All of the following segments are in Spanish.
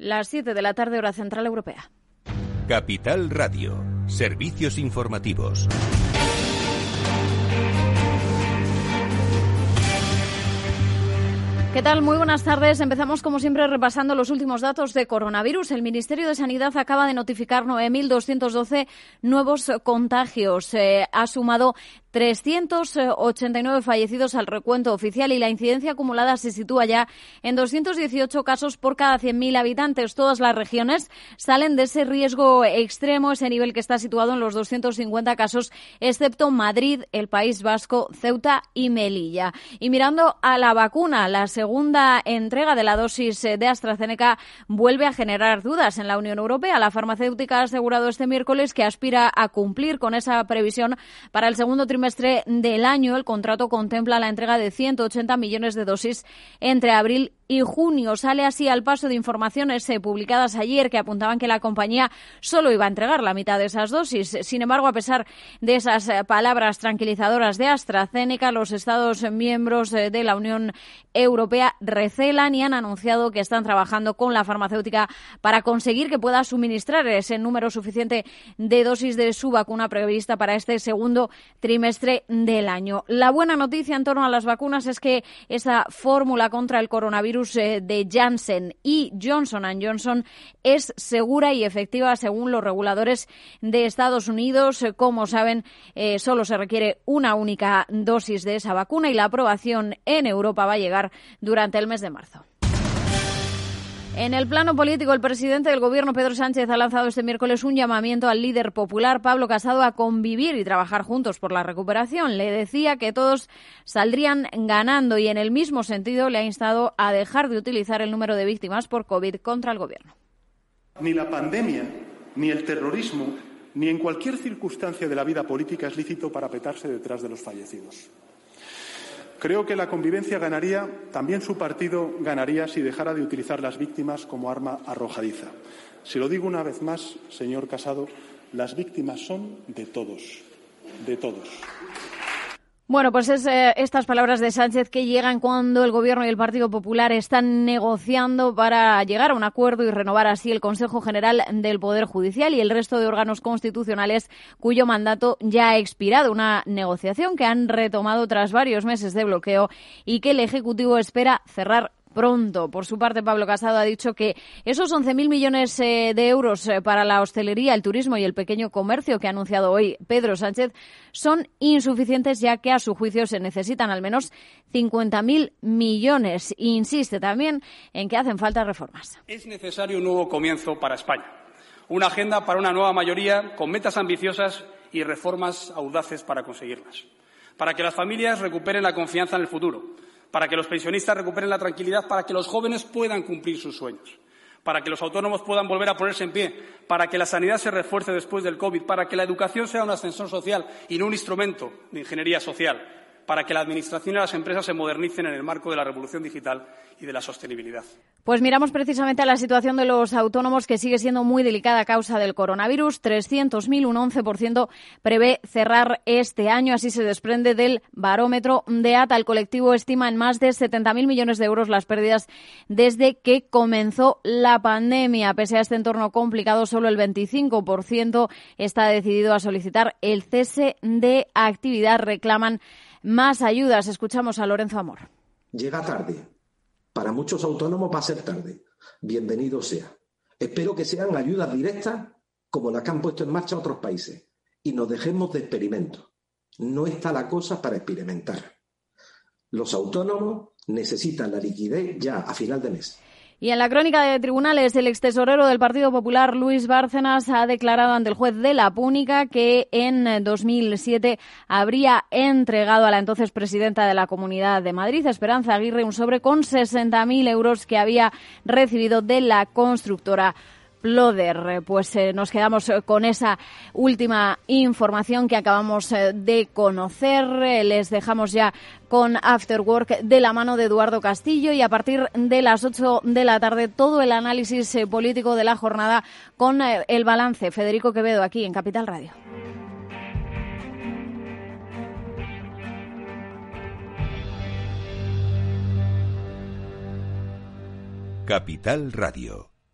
Las 7 de la tarde, hora central europea. Capital Radio. Servicios informativos. ¿Qué tal? Muy buenas tardes. Empezamos como siempre repasando los últimos datos de coronavirus. El Ministerio de Sanidad acaba de notificar 9.212 nuevos contagios. Eh, ha sumado 389 fallecidos al recuento oficial y la incidencia acumulada se sitúa ya en 218 casos por cada 100.000 habitantes. Todas las regiones salen de ese riesgo extremo, ese nivel que está situado en los 250 casos, excepto Madrid, el País Vasco, Ceuta y Melilla. Y mirando a la vacuna, la segunda entrega de la dosis de AstraZeneca vuelve a generar dudas en la Unión Europea. La farmacéutica ha asegurado este miércoles que aspira a cumplir con esa previsión para el segundo trimestre trimestre del año, el contrato contempla la entrega de 180 millones de dosis entre abril y junio. Sale así al paso de informaciones eh, publicadas ayer que apuntaban que la compañía solo iba a entregar la mitad de esas dosis. Sin embargo, a pesar de esas eh, palabras tranquilizadoras de AstraZeneca, los Estados miembros eh, de la Unión Europea recelan y han anunciado que están trabajando con la farmacéutica para conseguir que pueda suministrar ese número suficiente de dosis de su vacuna prevista para este segundo trimestre del año. La buena noticia en torno a las vacunas es que esa fórmula contra el coronavirus eh, de Janssen y Johnson Johnson es segura y efectiva según los reguladores de Estados Unidos. Eh, como saben, eh, solo se requiere una única dosis de esa vacuna y la aprobación en Europa va a llegar durante el mes de marzo. En el plano político, el presidente del Gobierno, Pedro Sánchez, ha lanzado este miércoles un llamamiento al líder popular, Pablo Casado, a convivir y trabajar juntos por la recuperación. Le decía que todos saldrían ganando y, en el mismo sentido, le ha instado a dejar de utilizar el número de víctimas por COVID contra el Gobierno. Ni la pandemia, ni el terrorismo, ni en cualquier circunstancia de la vida política es lícito para petarse detrás de los fallecidos. Creo que la convivencia ganaría, también su partido ganaría si dejara de utilizar las víctimas como arma arrojadiza. Si lo digo una vez más, señor Casado, las víctimas son de todos, de todos. Bueno, pues es eh, estas palabras de Sánchez que llegan cuando el Gobierno y el Partido Popular están negociando para llegar a un acuerdo y renovar así el Consejo General del Poder Judicial y el resto de órganos constitucionales cuyo mandato ya ha expirado. Una negociación que han retomado tras varios meses de bloqueo y que el Ejecutivo espera cerrar pronto. Por su parte, Pablo Casado ha dicho que esos 11.000 millones eh, de euros eh, para la hostelería, el turismo y el pequeño comercio que ha anunciado hoy Pedro Sánchez son insuficientes ya que a su juicio se necesitan al menos 50.000 millones. Insiste también en que hacen falta reformas. Es necesario un nuevo comienzo para España. Una agenda para una nueva mayoría con metas ambiciosas y reformas audaces para conseguirlas. Para que las familias recuperen la confianza en el futuro para que los pensionistas recuperen la tranquilidad, para que los jóvenes puedan cumplir sus sueños, para que los autónomos puedan volver a ponerse en pie, para que la sanidad se refuerce después del COVID, para que la educación sea un ascensor social y no un instrumento de ingeniería social, para que la Administración y las empresas se modernicen en el marco de la revolución digital y de la sostenibilidad. Pues miramos precisamente a la situación de los autónomos que sigue siendo muy delicada a causa del coronavirus. 300.000, un 11% prevé cerrar este año. Así se desprende del barómetro de ATA. El colectivo estima en más de 70.000 millones de euros las pérdidas desde que comenzó la pandemia. Pese a este entorno complicado, solo el 25% está decidido a solicitar el cese de actividad. Reclaman más ayudas. Escuchamos a Lorenzo Amor. Llega tarde para muchos autónomos va a ser tarde. Bienvenido sea. Espero que sean ayudas directas como las que han puesto en marcha otros países y nos dejemos de experimentos. No está la cosa para experimentar. Los autónomos necesitan la liquidez ya a final de mes. Y en la crónica de tribunales, el extesorero del Partido Popular, Luis Bárcenas, ha declarado ante el juez de la Púnica que en 2007 habría entregado a la entonces presidenta de la Comunidad de Madrid, Esperanza Aguirre, un sobre con 60.000 euros que había recibido de la constructora Ploder. Pues eh, nos quedamos eh, con esa última información que acabamos eh, de conocer. les dejamos ya con After Work de la mano de Eduardo Castillo y a partir de las 8 de la tarde todo el análisis político de la jornada con el balance. Federico Quevedo aquí en Capital Radio. Capital Radio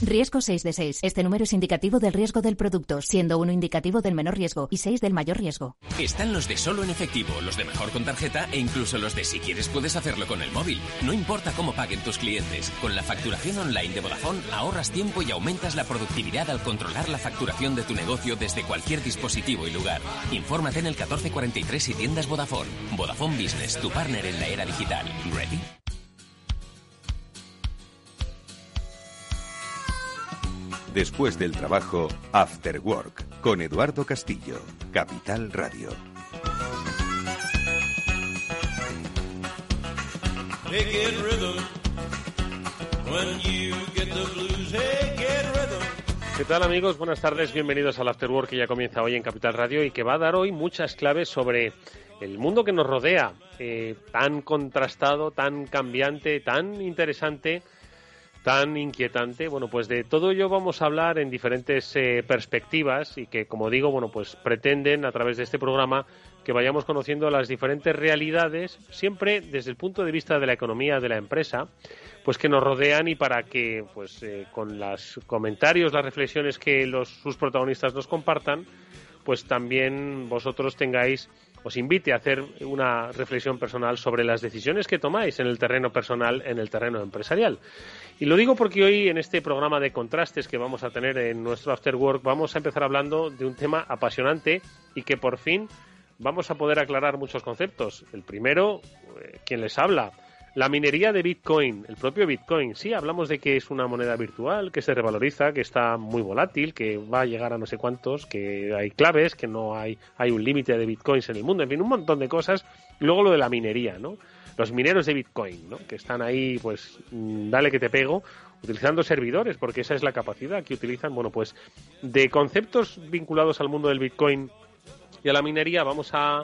Riesgo 6 de 6. Este número es indicativo del riesgo del producto, siendo uno indicativo del menor riesgo y 6 del mayor riesgo. Están los de solo en efectivo, los de mejor con tarjeta e incluso los de si quieres puedes hacerlo con el móvil. No importa cómo paguen tus clientes. Con la facturación online de Vodafone ahorras tiempo y aumentas la productividad al controlar la facturación de tu negocio desde cualquier dispositivo y lugar. Infórmate en el 1443 y tiendas Vodafone. Vodafone Business, tu partner en la era digital. ¿Ready? Después del trabajo, After Work, con Eduardo Castillo, Capital Radio. ¿Qué tal amigos? Buenas tardes, bienvenidos al After Work que ya comienza hoy en Capital Radio y que va a dar hoy muchas claves sobre el mundo que nos rodea, eh, tan contrastado, tan cambiante, tan interesante tan inquietante. Bueno, pues de todo ello vamos a hablar en diferentes eh, perspectivas y que, como digo, bueno, pues pretenden a través de este programa que vayamos conociendo las diferentes realidades, siempre desde el punto de vista de la economía de la empresa, pues que nos rodean y para que, pues, eh, con los comentarios, las reflexiones que los, sus protagonistas nos compartan, pues también vosotros tengáis os invite a hacer una reflexión personal sobre las decisiones que tomáis en el terreno personal, en el terreno empresarial. Y lo digo porque hoy en este programa de contrastes que vamos a tener en nuestro After Work vamos a empezar hablando de un tema apasionante y que por fin vamos a poder aclarar muchos conceptos. El primero, eh, quien les habla, la minería de Bitcoin, el propio Bitcoin. Sí, hablamos de que es una moneda virtual, que se revaloriza, que está muy volátil, que va a llegar a no sé cuántos, que hay claves, que no hay, hay un límite de Bitcoins en el mundo, en fin, un montón de cosas. Y luego lo de la minería, ¿no? los mineros de Bitcoin, ¿no? que están ahí, pues, mm, dale que te pego, utilizando servidores, porque esa es la capacidad que utilizan. Bueno, pues de conceptos vinculados al mundo del Bitcoin y a la minería vamos a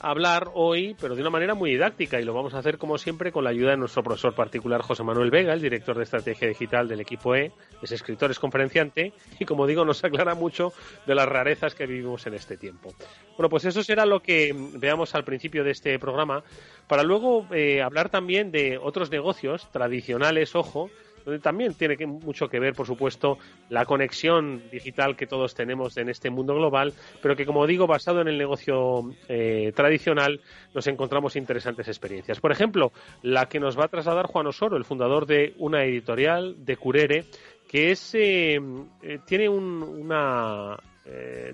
hablar hoy, pero de una manera muy didáctica, y lo vamos a hacer como siempre con la ayuda de nuestro profesor particular José Manuel Vega, el director de estrategia digital del equipo E, es escritor, es conferenciante, y como digo, nos aclara mucho de las rarezas que vivimos en este tiempo. Bueno, pues eso será lo que veamos al principio de este programa, para luego eh, hablar también de otros negocios tradicionales, ojo, donde también tiene mucho que ver, por supuesto, la conexión digital que todos tenemos en este mundo global, pero que, como digo, basado en el negocio eh, tradicional, nos encontramos interesantes experiencias. Por ejemplo, la que nos va a trasladar Juan Osoro, el fundador de una editorial de Curere, que es, eh, eh, tiene una,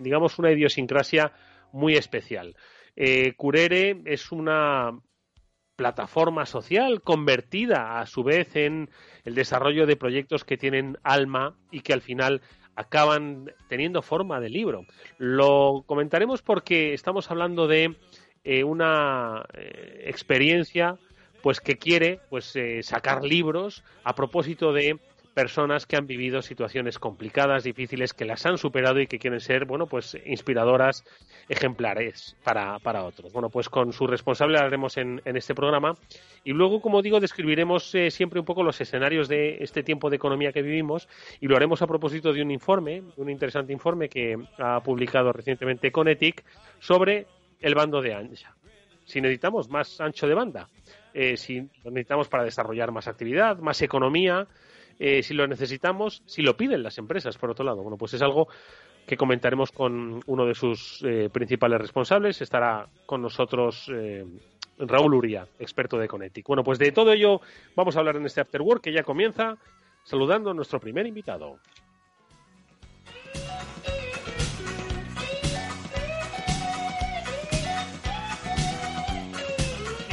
digamos, una idiosincrasia muy especial. Curere es una plataforma social convertida a su vez en el desarrollo de proyectos que tienen alma y que al final acaban teniendo forma de libro. Lo comentaremos porque estamos hablando de eh, una eh, experiencia pues que quiere pues eh, sacar libros a propósito de personas que han vivido situaciones complicadas, difíciles, que las han superado y que quieren ser, bueno, pues inspiradoras, ejemplares para, para otros. Bueno, pues con su responsable hablaremos en, en este programa y luego, como digo, describiremos eh, siempre un poco los escenarios de este tiempo de economía que vivimos y lo haremos a propósito de un informe, un interesante informe que ha publicado recientemente Conetic sobre el bando de ancha. Si necesitamos más ancho de banda, eh, si necesitamos para desarrollar más actividad, más economía, eh, si lo necesitamos, si lo piden las empresas, por otro lado. Bueno, pues es algo que comentaremos con uno de sus eh, principales responsables. Estará con nosotros eh, Raúl Uria, experto de Conetic. Bueno, pues de todo ello vamos a hablar en este After Work que ya comienza saludando a nuestro primer invitado.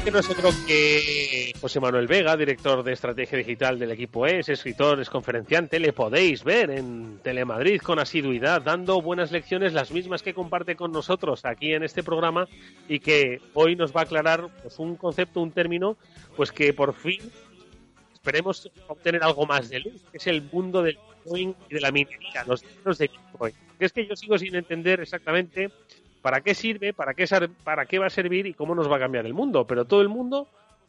Que no que José Manuel Vega, director de estrategia digital del equipo E, es escritor, es conferenciante. Le podéis ver en Telemadrid con asiduidad, dando buenas lecciones, las mismas que comparte con nosotros aquí en este programa y que hoy nos va a aclarar pues, un concepto, un término, pues que por fin esperemos obtener algo más de luz, que es el mundo del Bitcoin y de la minería, los números de Bitcoin. Es que yo sigo sin entender exactamente para qué sirve, para qué, para qué va a servir y cómo nos va a cambiar el mundo. Pero todo el mundo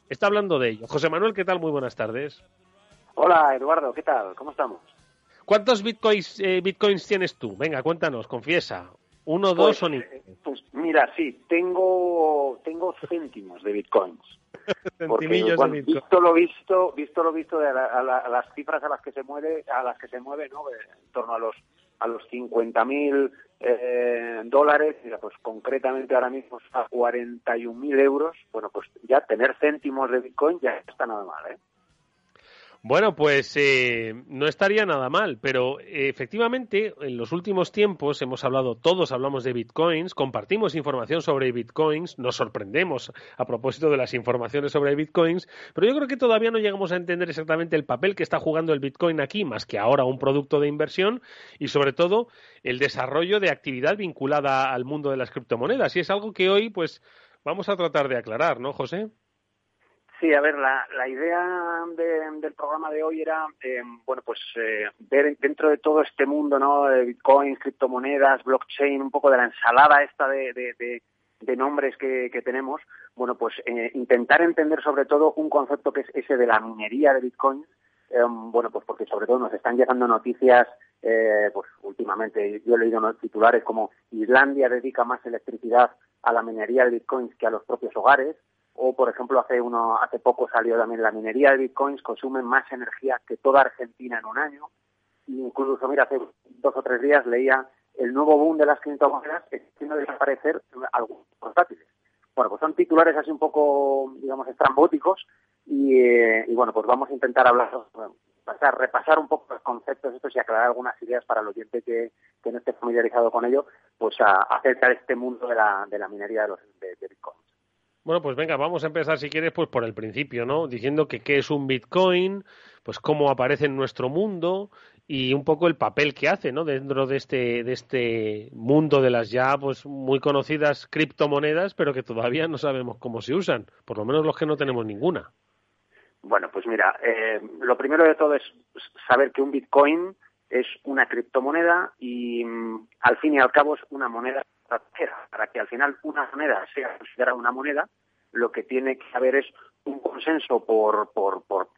está hablando de ello. José Manuel, ¿qué tal? Muy buenas tardes. Hola, Eduardo, ¿qué tal? ¿Cómo estamos? ¿Cuántos bitcoins, eh, bitcoins tienes tú? Venga, cuéntanos, confiesa. ¿Uno, pues, dos o ni? Eh, pues mira, sí, tengo, tengo céntimos de bitcoins. Porque, bueno, visto lo visto, visto lo visto de a, las cifras a las que se mueve, a las que se mueve, ¿no? En torno a los a los 50.000 eh, dólares, pues concretamente ahora mismo a 41.000 euros, bueno, pues ya tener céntimos de Bitcoin ya está nada mal, ¿eh? Bueno, pues eh, no estaría nada mal, pero eh, efectivamente en los últimos tiempos hemos hablado, todos hablamos de bitcoins, compartimos información sobre bitcoins, nos sorprendemos a propósito de las informaciones sobre bitcoins, pero yo creo que todavía no llegamos a entender exactamente el papel que está jugando el bitcoin aquí, más que ahora un producto de inversión y sobre todo el desarrollo de actividad vinculada al mundo de las criptomonedas. Y es algo que hoy, pues, vamos a tratar de aclarar, ¿no, José? Sí, a ver, la, idea del programa de hoy era, eh, bueno, pues eh, ver dentro de todo este mundo, ¿no? De Bitcoin, criptomonedas, blockchain, un poco de la ensalada esta de, de, de, nombres que, que, tenemos, bueno, pues eh, intentar entender sobre todo un concepto que es ese de la minería de Bitcoin, bueno, pues porque sobre todo nos están llegando noticias, pues últimamente, yo he leído ¿no? titulares como Islandia dedica más electricidad a la minería de Bitcoins que a los propios hogares, o por ejemplo hace uno hace poco salió también la minería de bitcoins consume más energía que toda Argentina en un año. Incluso mira hace dos o tres días leía el nuevo boom de las criptomonedas haciendo desaparecer algunos portátiles. Bueno pues son titulares así un poco digamos estrambóticos y, eh, bueno pues vamos a intentar hablar pasar, repasar un poco los conceptos estos y aclarar algunas ideas para el oyente que, que no esté familiarizado con ello pues a, acerca de este mundo de la, de la minería de los de, de bitcoins bueno, pues venga, vamos a empezar si quieres pues por el principio, ¿no? Diciendo que qué es un Bitcoin, pues cómo aparece en nuestro mundo y un poco el papel que hace, ¿no? Dentro de este de este mundo de las ya pues muy conocidas criptomonedas, pero que todavía no sabemos cómo se usan, por lo menos los que no tenemos ninguna. Bueno, pues mira, eh, lo primero de todo es saber que un Bitcoin es una criptomoneda y mm, al fin y al cabo es una moneda para que al final una moneda sea considerada una moneda, lo que tiene que haber es un consenso por, por, por,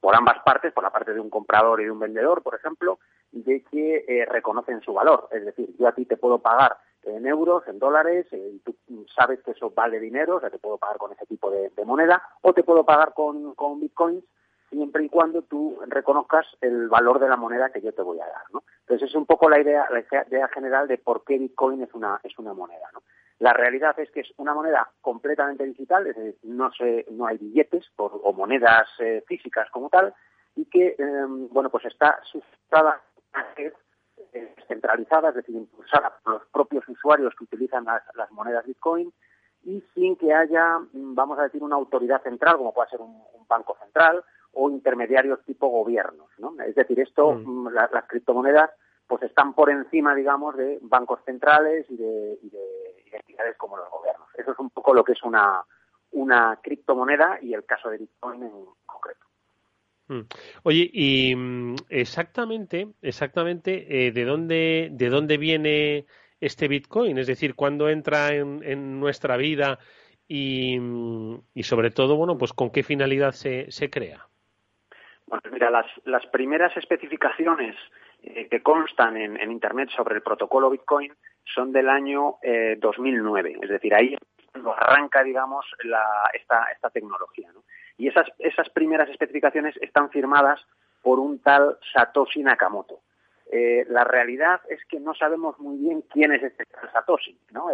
por, ambas partes, por la parte de un comprador y de un vendedor, por ejemplo, de que eh, reconocen su valor. Es decir, yo a ti te puedo pagar en euros, en dólares, eh, y tú sabes que eso vale dinero, o sea, te puedo pagar con ese tipo de, moneda, o te puedo pagar con, con bitcoins, siempre y cuando tú reconozcas el valor de la moneda que yo te voy a dar, ¿no? Entonces es un poco la idea, la idea general de por qué Bitcoin es una, es una moneda, ¿no? La realidad es que es una moneda completamente digital, es decir, no, se, no hay billetes o monedas eh, físicas como tal, y que, em, bueno, pues está sustentada eh, centralizada, es decir, impulsada por los propios usuarios que utilizan las, monedas Bitcoin y sin que haya, mm, vamos a decir, una autoridad central, como puede ser un banco central, o intermediarios tipo gobiernos, ¿no? Es decir, esto, mm. Mm, las criptomonedas, pues están por encima, digamos, de bancos centrales y de, entidades como los gobiernos. Eso es un poco lo que es una, una criptomoneda y el caso de Bitcoin en concreto. Mm. Oye, y exactamente, exactamente, eh, ¿de dónde, de dónde viene este Bitcoin? Es decir, ¿cuándo entra en, en nuestra vida y, y, sobre todo, bueno, pues con qué finalidad se, se crea? Bueno, mira, las, las primeras especificaciones eh, que constan en, en, Internet sobre el protocolo Bitcoin son del año eh, 2009, es decir, ahí arranca, digamos, la, esta, esta tecnología. ¿no? Y esas, esas primeras especificaciones están firmadas por un tal Satoshi Nakamoto. Eh, la realidad es que no sabemos muy bien quién es este Satoshi, ¿no?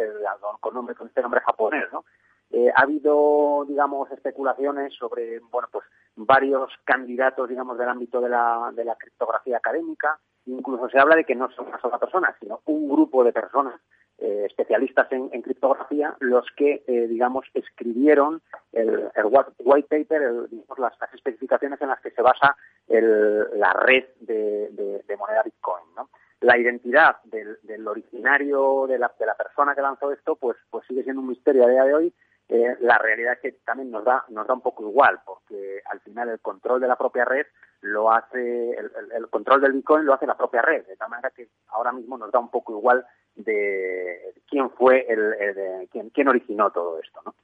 Con, nombre, con este nombre japonés, ¿no? Eh, ha habido, digamos, especulaciones sobre, bueno, pues varios candidatos, digamos, del ámbito de la, de la criptografía académica. Incluso se habla de que no son una sola persona, sino un grupo de personas eh, especialistas en, criptografía los que, eh, digamos, escribieron el, white paper, digamos, las, especificaciones en las que se basa la red de, moneda Bitcoin. ¿no? La identidad del, del originario de la, de la persona que lanzó esto, pues, pues sigue siendo un misterio a día de hoy eh, la realidad es que también nos da, nos da un poco igual, porque al final el control de la propia red lo hace, el, control del Bitcoin lo hace la propia red, de tal manera que ahora mismo nos da un poco igual de quién fue el, quién, quién, originó todo esto, ¿no?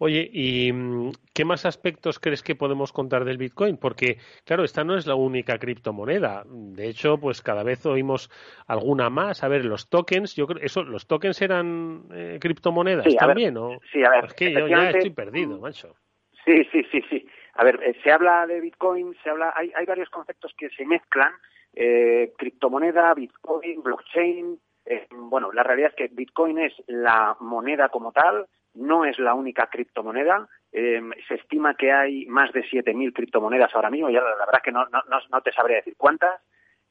Oye, ¿y mm, qué más aspectos crees que podemos contar del Bitcoin? Porque, claro, esta no es la única criptomoneda. De hecho, pues cada vez oímos alguna más. A ver, los tokens, yo creo, eso, ¿los tokens eran eh, criptomonedas también? ¿o? Sí, a ver. Es que yo ya estoy perdido, macho. Sí, sí, sí, sí. A ver, eh, se habla de Bitcoin, se habla, hay, hay varios conceptos que se mezclan. Eh, criptomoneda, Bitcoin, blockchain. bueno, la realidad es que Bitcoin es la moneda como tal, no es la única criptomoneda. Eh, se estima que hay más de 7.000 criptomonedas ahora mismo. Ya la, verdad es que no, no, no, te sabría decir cuántas.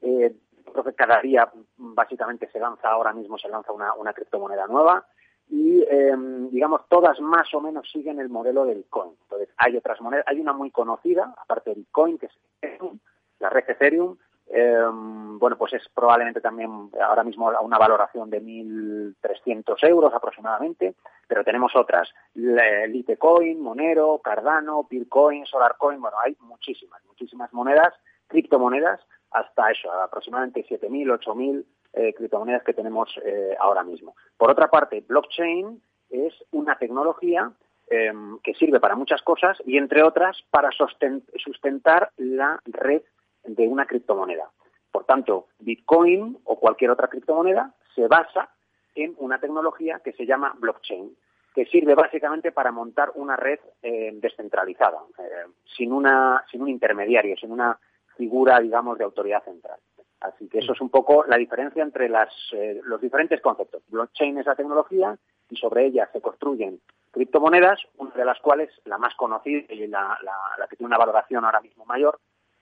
Eh, creo que cada día básicamente se lanza, ahora mismo se lanza una, una criptomoneda nueva. Y, eh, digamos, todas más o menos siguen el modelo de Bitcoin. Entonces, hay otras monedas. Hay una muy conocida, aparte de Bitcoin, que es Ethereum, la red Ethereum, eh, bueno, pues es probablemente también ahora mismo una valoración de 1.300 euros aproximadamente, pero tenemos otras, Litecoin, Monero, Cardano, Bitcoin, Solarcoin, bueno, hay muchísimas, muchísimas monedas, criptomonedas, hasta eso, aproximadamente 7.000, 8.000 eh, criptomonedas que tenemos eh, ahora mismo. Por otra parte, blockchain es una tecnología em, que sirve para muchas cosas y, entre otras, para sustentar la red de una criptomoneda. Por tanto, Bitcoin o cualquier otra criptomoneda se basa en una tecnología que se llama blockchain, que sirve básicamente para montar una red eh, descentralizada, eh, sin, una, sin un intermediario, sin una figura, digamos, de autoridad central. Así que eso es un poco la diferencia entre las, eh, los diferentes conceptos. Blockchain es la tecnología y sobre ella se construyen criptomonedas, una de las cuales, la más conocida y la, la que tiene una valoración ahora mismo mayor,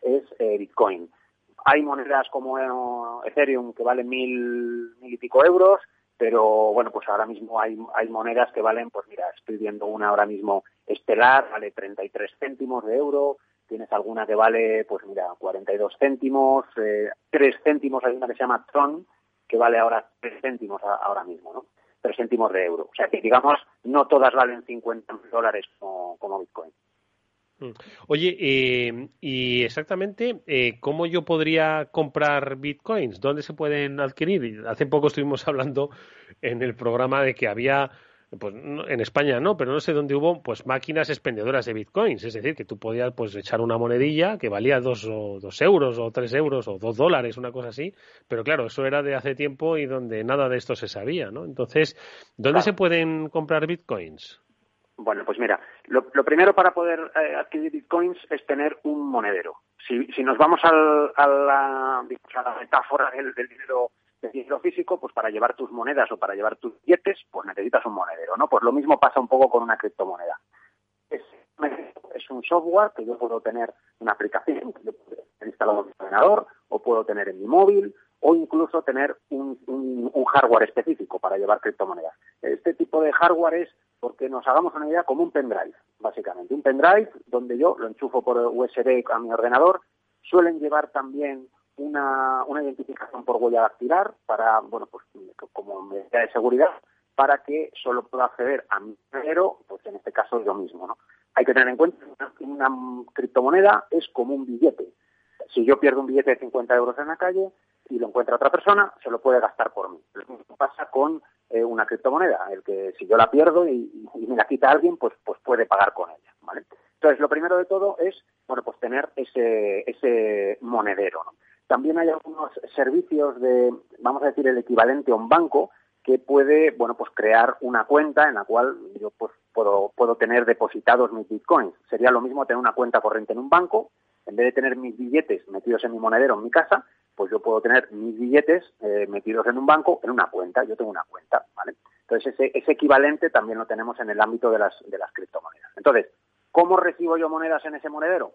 es eh, Bitcoin. Hay monedas como eh, Ethereum que valen mil, mil y pico euros, pero bueno, pues ahora mismo hay, hay monedas que valen, pues mira, estoy viendo una ahora mismo estelar, vale 33 céntimos de euro, tienes alguna que vale, pues mira, 42 céntimos, eh, 3 céntimos, hay una que se llama Tron, que vale ahora 3 céntimos ahora mismo, ¿no? 3 céntimos de euro. O sea que, digamos, no todas valen 50 dólares como, como Bitcoin. Mm. Oye, eh, y exactamente, eh, ¿cómo yo podría comprar bitcoins? ¿Dónde se pueden adquirir? Hace poco estuvimos hablando en el programa de que había, pues en España no, pero no sé dónde hubo, pues máquinas expendedoras de bitcoins. Es decir, que tú podías pues echar una monedilla que valía dos, o, dos euros o tres euros o dos dólares, una cosa así. Pero claro, eso era de hace tiempo y donde nada de esto se sabía, ¿no? Entonces, ¿dónde se pueden comprar bitcoins? Bueno, pues mira, lo, primero para poder eh, adquirir bitcoins es tener un monedero. Si, si nos vamos al, a, la, metáfora del, dinero del dinero físico, pues para llevar tus monedas o para llevar tus billetes, pues necesitas un monedero, ¿no? Pues lo mismo pasa un poco con una criptomoneda. Es, un software que yo puedo tener una aplicación que yo puedo instalado en mi ordenador o puedo tener en mi móvil o incluso tener un, un, hardware específico para llevar criptomonedas. Este tipo de hardware es, porque nos hagamos una idea, como un pendrive, básicamente. Un pendrive donde yo lo enchufo por USB a mi ordenador. Suelen llevar también una, una identificación por huella dactilar para, bueno, pues como medida de seguridad, para que solo pueda acceder a mi dinero, pues en este caso yo mismo, ¿no? Hay que tener en cuenta que una criptomoneda es como un billete. Si yo pierdo un billete de 50 euros en la calle, y lo encuentra otra persona, se lo puede gastar por mí. Lo mismo pasa con eh, una criptomoneda, el que si yo la pierdo y, me la quita alguien, pues, pues puede pagar con ella, ¿vale? Entonces, lo primero de todo es, bueno, pues tener ese, ese monedero, También hay algunos servicios de, vamos a decir, el equivalente a un banco, que puede, bueno, pues crear una cuenta en la cual yo pues puedo, puedo tener depositados mis bitcoins. Sería lo mismo tener una cuenta corriente en un banco, en vez de tener mis billetes metidos en mi monedero en mi casa, pues yo puedo tener mis billetes eh, metidos en un banco en una cuenta. Yo tengo una cuenta, ¿vale? Entonces ese, ese equivalente también lo tenemos en el ámbito de las, de las criptomonedas. Entonces, ¿cómo recibo yo monedas en ese monedero?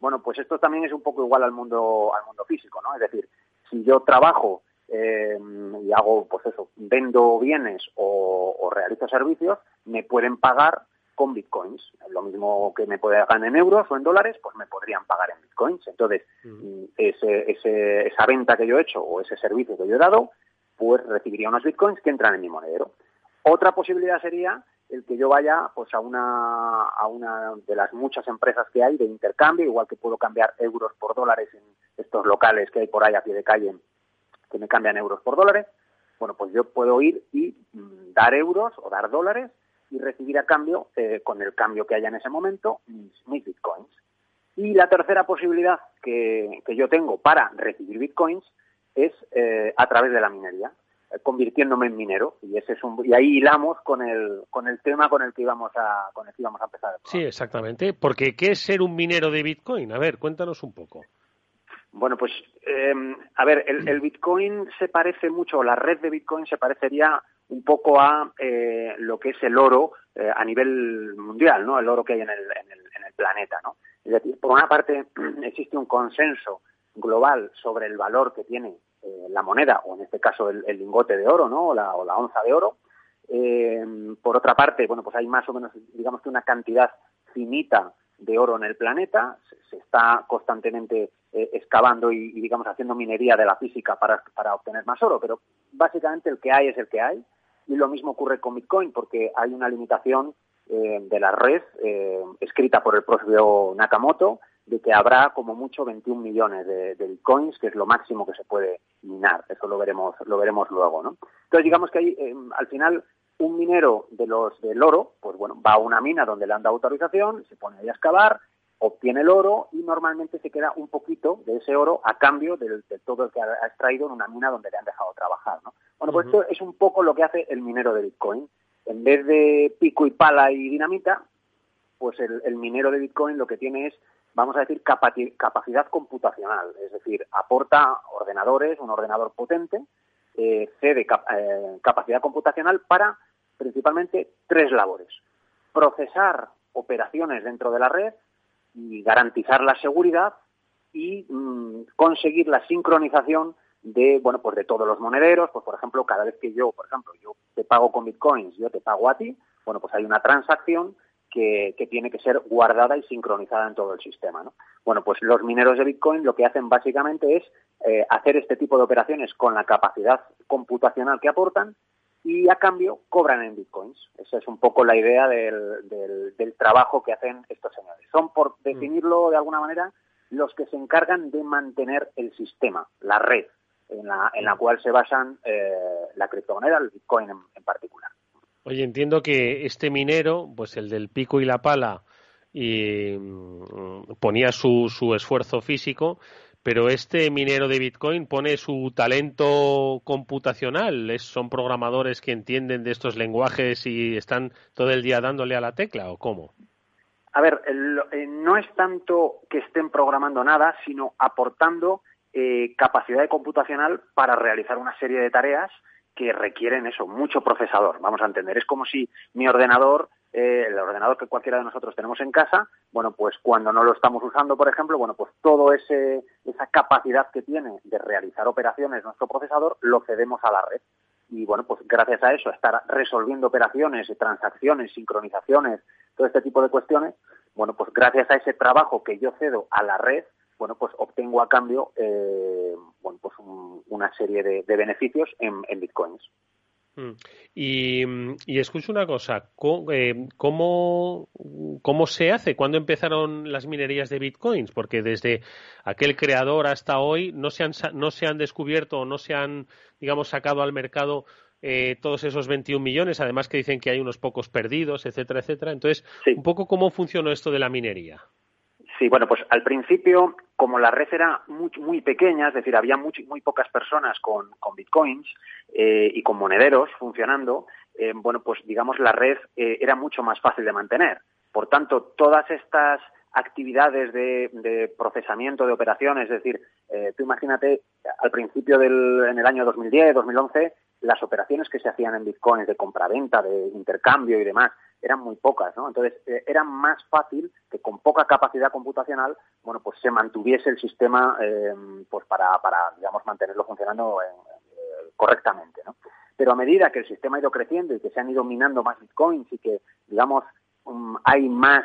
Bueno, pues esto también es un poco igual al mundo, al mundo físico, ¿no? Es decir, si yo trabajo eh, y hago, pues eso, vendo bienes o, o realizo servicios, me pueden pagar con bitcoins. Lo mismo que me pagar en euros o en dólares, pues me podrían pagar en bitcoins. Entonces, mm, ese, esa venta que yo he hecho o ese servicio que yo he dado, pues recibiría unos bitcoins que entran en mi monedero. Otra posibilidad sería el que yo vaya pues a una, a una de las muchas empresas que hay de intercambio, igual que puedo cambiar euros por dólares en estos locales que hay por ahí a pie de calle que me cambian euros por dólares. Bueno, pues yo puedo ir y mm, dar euros o dar dólares y recibir a cambio, eh, con el cambio que haya en ese momento, mis, bitcoins. Y la tercera posibilidad que, yo tengo para recibir bitcoins es eh, a través de la minería, eh, convirtiéndome en minero. Y ese es un, y ahí hilamos con el, con el tema con el que íbamos a, con el que íbamos a empezar. Sí, exactamente. Porque ¿qué es ser un minero de bitcoin? A ver, cuéntanos un poco. Bueno, pues a ver, el, el, Bitcoin se parece mucho, la red de Bitcoin se parecería un poco a eh, lo que es el oro eh, a nivel mundial, ¿no? El oro que hay en el, en el, en el planeta, ¿no? Es decir, por una parte existe un consenso global sobre el valor que tiene eh, la moneda, o en este caso el, lingote de oro, ¿no? O la, o la onza de oro. por otra parte, bueno, pues hay más o menos, digamos que una cantidad finita de oro en el planeta, se, está constantemente excavando y, y, digamos, haciendo minería de la física para, para obtener más oro, pero básicamente el que hay es el que hay y lo mismo ocurre con Bitcoin, porque hay una limitación eh, de la red eh, escrita por el propio Nakamoto de que habrá como mucho 21 millones de, bitcoins, que es lo máximo que se puede minar. Eso lo veremos, lo veremos luego, ¿no? Entonces, digamos que hay, eh, al final, un minero de los del oro, pues bueno, va a una mina donde le han dado autorización, se pone ahí a excavar, obtiene el oro y normalmente se queda un poquito de ese oro a cambio de, todo el que ha extraído en una mina donde le han dejado trabajar, ¿no? Bueno, pues esto es un poco lo que hace el minero de Bitcoin. En vez de pico y pala y dinamita, pues el, minero de Bitcoin lo que tiene es, vamos a decir, capacidad computacional. Es decir, aporta ordenadores, un ordenador potente, eh, cede eh, capacidad computacional para principalmente tres labores. Procesar operaciones dentro de la red y garantizar la seguridad y mm, conseguir la sincronización de, bueno, pues de todos los monederos, pues por ejemplo, cada vez que yo, por ejemplo, yo te pago con bitcoins, yo te pago a ti, bueno, pues hay una transacción que, que, tiene que ser guardada y sincronizada en todo el sistema. ¿no? Bueno, pues los mineros de Bitcoin lo que hacen básicamente es eh, hacer este tipo de operaciones con la capacidad computacional que aportan y a cambio cobran en Bitcoins. Esa es un poco la idea del, del, del trabajo que hacen estos señores. Son, por mm. definirlo de alguna manera, los que se encargan de mantener el sistema, la red, en la, en la cual se basan eh, la criptomoneda, el Bitcoin en, particular. Oye, entiendo que este minero, pues el del pico y la pala, y mm, ponía su, su esfuerzo físico, pero este minero de Bitcoin pone su talento computacional. ¿Es, ¿Son programadores que entienden de estos lenguajes y están todo el día dándole a la tecla o cómo? A ver, eh, no es tanto que estén programando nada, sino aportando eh, capacidad computacional para realizar una serie de tareas que requieren eso, mucho procesador, vamos a entender. Es como si mi ordenador, eh, el ordenador que cualquiera de nosotros tenemos en casa, bueno, pues cuando no lo estamos usando, por ejemplo, bueno, pues ese, esa capacidad que tiene de realizar operaciones nuestro procesador, lo cedemos a la red. Y bueno, pues gracias a eso, estar resolviendo operaciones, transacciones, sincronizaciones, todo este tipo de cuestiones, bueno, pues gracias a ese trabajo que yo cedo a la red, bueno, pues obtengo a cambio eh, bueno, pues una serie de, beneficios en, bitcoins. Mm. Y, y, escucho una cosa, eh, ¿cómo, ¿cómo, se hace? ¿Cuándo empezaron las minerías de bitcoins? Porque desde aquel creador hasta hoy no se han, no se han descubierto o no se han, digamos, sacado al mercado eh, todos esos 21 millones, además que dicen que hay unos pocos perdidos, etcétera, etcétera. Entonces, un poco cómo funcionó esto de la minería. Sí, bueno, pues al principio, como la red era muy, muy pequeña, es decir, había muy, muy pocas personas con, con bitcoins eh, y con monederos funcionando, eh, bueno, pues digamos la red eh, era mucho más fácil de mantener. Por tanto, todas estas actividades de, de procesamiento de operaciones, es decir, tú imagínate al principio del en el año 2010, 2011, las operaciones que se hacían en bitcoins de compraventa, de intercambio y demás, eran muy pocas, ¿no? Entonces, eh, era más fácil que con poca capacidad computacional, bueno, pues se mantuviese el sistema, eh, pues para, para, digamos, mantenerlo funcionando eh, correctamente, ¿no? Pero a medida que el sistema ha ido creciendo y que se han ido minando más bitcoins y que, digamos, um, hay más,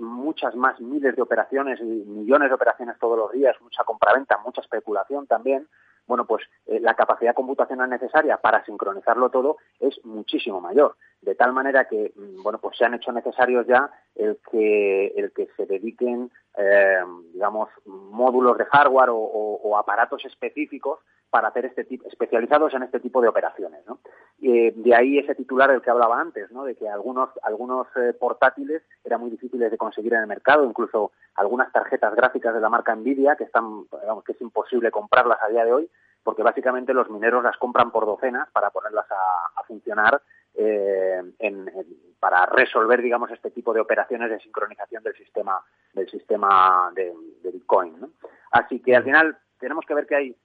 muchas más miles de operaciones y millones de operaciones todos los días, mucha compraventa, mucha especulación también, bueno, pues eh, la capacidad computacional necesaria para sincronizarlo todo es muchísimo mayor. De tal manera que, mm, bueno, pues se han hecho necesarios ya el que, el que se dediquen, eh, digamos, módulos de hardware o, aparatos específicos para hacer este tipo, especializados en este tipo de operaciones. ¿no? de ahí ese titular del que hablaba antes, ¿no? de que algunos, algunos eh, portátiles eran muy difíciles de conseguir en el mercado, incluso algunas tarjetas gráficas de la marca Nvidia que están, digamos, que es imposible comprarlas a día de hoy, porque básicamente los mineros las compran por docenas para ponerlas a, funcionar eh, para resolver, digamos, este tipo de operaciones de sincronización del sistema del sistema de, de Bitcoin. ¿no? Así que al final tenemos que ver que hay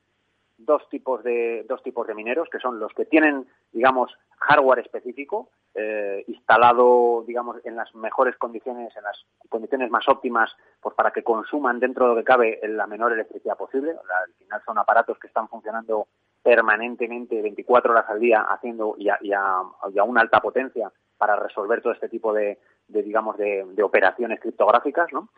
dos tipos de dos tipos de mineros que son los que tienen digamos hardware específico eh, instalado digamos en las mejores condiciones en las condiciones más óptimas pues para que consuman dentro de lo que cabe la menor electricidad posible al final son aparatos que están funcionando permanentemente 24 horas al día haciendo y a, una alta potencia para resolver todo este tipo de, digamos de, de operaciones criptográficas ¿no?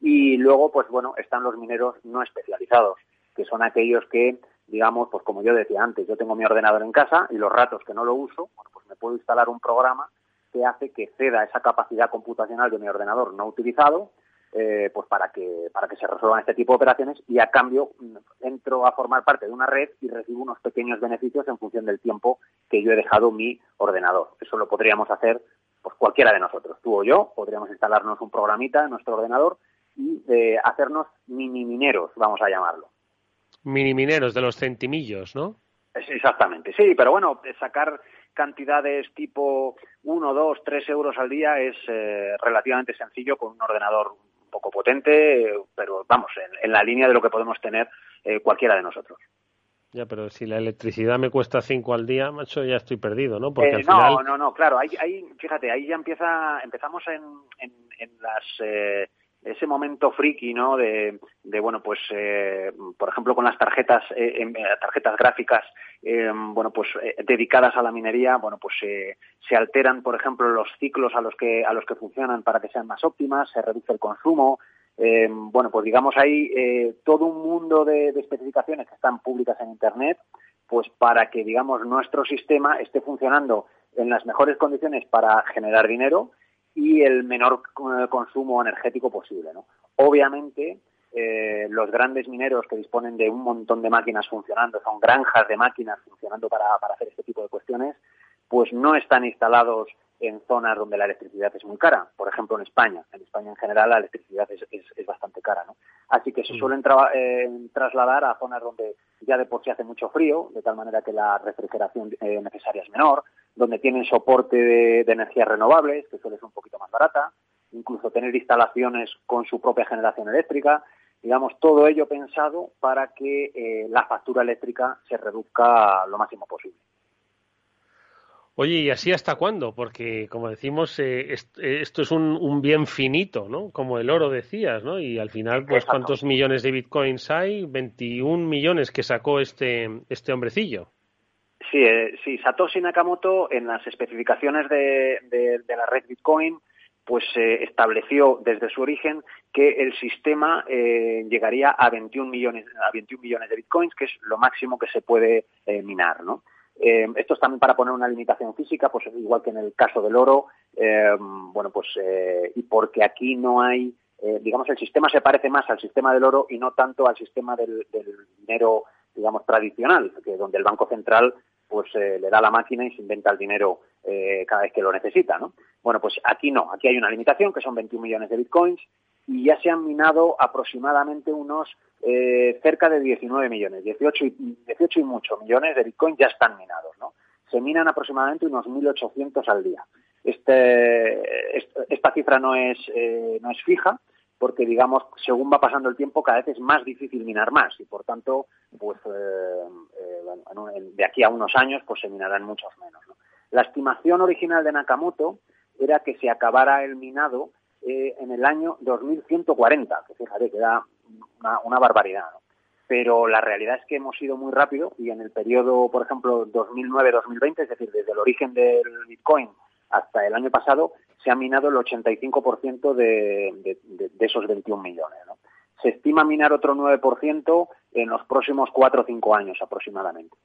y luego pues bueno están los mineros no especializados que son aquellos que digamos, pues como yo decía antes, yo tengo mi ordenador en casa y los ratos que no lo uso, bueno, pues me puedo instalar un programa que hace que ceda esa capacidad computacional de mi ordenador no utilizado, eh, pues para que para que se resuelvan este tipo de operaciones y a cambio mm, entro a formar parte de una red y recibo unos pequeños beneficios en función del tiempo que yo he dejado mi ordenador. Eso lo podríamos hacer pues cualquiera de nosotros, tú o yo, podríamos instalarnos un programita en nuestro ordenador y eh, hacernos mini mineros, vamos a llamarlo mini mineros de los centimillos, ¿no? Exactamente, sí, pero bueno, sacar cantidades tipo 1, 2, 3 euros al día es eh, relativamente sencillo con un ordenador poco potente, pero vamos, en, la línea de lo que podemos tener eh, cualquiera de nosotros. Ya, pero si la electricidad me cuesta 5 al día, macho, ya estoy perdido, ¿no? Porque eh, no, no, no, claro, ahí, ahí, fíjate, ahí ya empieza, empezamos en, en, en las ese momento friki, ¿no? De, de bueno, pues, eh, por ejemplo, con las tarjetas, eh, em, eh tarjetas gráficas, eh, bueno, pues, eh, dedicadas a la minería, bueno, pues, se alteran, por ejemplo, los ciclos a los que a los que funcionan para que sean más óptimas, se reduce el consumo. bueno, pues digamos ahí todo un mundo de, de especificaciones que están públicas en Internet, pues para que digamos nuestro sistema esté funcionando en las mejores condiciones para generar dinero y el menor eh, consumo energético posible. ¿no? Obviamente, eh, los grandes mineros que disponen de un montón de máquinas funcionando, son granjas de máquinas funcionando para, para hacer este tipo de cuestiones, pues no están instalados en zonas donde la electricidad es muy cara. Por ejemplo, en España. En España en general la electricidad es, es, bastante cara, ¿no? Así que se suelen eh, trasladar a zonas donde ya de por sí hace mucho frío, de tal manera que la refrigeración eh, necesaria es menor, donde tienen soporte de, energías renovables, que suele ser un poquito más barata, incluso tener instalaciones con su propia generación eléctrica, digamos, todo ello pensado para que eh, la factura eléctrica se reduzca lo máximo posible. Oye, ¿y así hasta cuándo? Porque, como decimos, eh, eh, esto es un, bien finito, ¿no? Como el oro decías, ¿no? Y al final, pues, ¿cuántos millones de bitcoins hay? 21 millones que sacó este, este hombrecillo. Sí, eh, sí, Satoshi Nakamoto en las especificaciones de, la red Bitcoin pues estableció desde su origen que el sistema llegaría a 21 millones a 21 millones de bitcoins, que es lo máximo que se puede minar, ¿no? Eh, esto es también para poner una limitación física, pues igual que en el caso del oro, eh, bueno, pues eh, y porque aquí no hay, digamos, el sistema se parece más al sistema del oro y no tanto al sistema del, dinero, digamos, tradicional, que donde el Banco Central pues le da la máquina y se inventa el dinero cada vez que lo necesita, ¿no? Bueno, pues aquí no, aquí hay una limitación que son 21 millones de bitcoins y ya se han minado aproximadamente unos eh, cerca de 19 millones, 18 y, 18 y mucho millones de Bitcoin ya están minados, ¿no? Se minan aproximadamente unos 1.800 al día. Este, esta cifra no es, eh, no es fija, porque digamos, según va pasando el tiempo, cada vez es más difícil minar más y por tanto, pues eh, de aquí a unos años, pues se minarán muchos menos. La estimación original de Nakamoto era que se acabara el minado en el año 2140, que fíjate que da una, barbaridad. Pero la realidad es que hemos ido muy rápido y en el periodo, por ejemplo, 2009-2020, es decir, desde el origen del Bitcoin hasta el año pasado, se ha minado el 85% de, esos 21 millones. Se estima minar otro 9% en los próximos 4 o 5 años aproximadamente.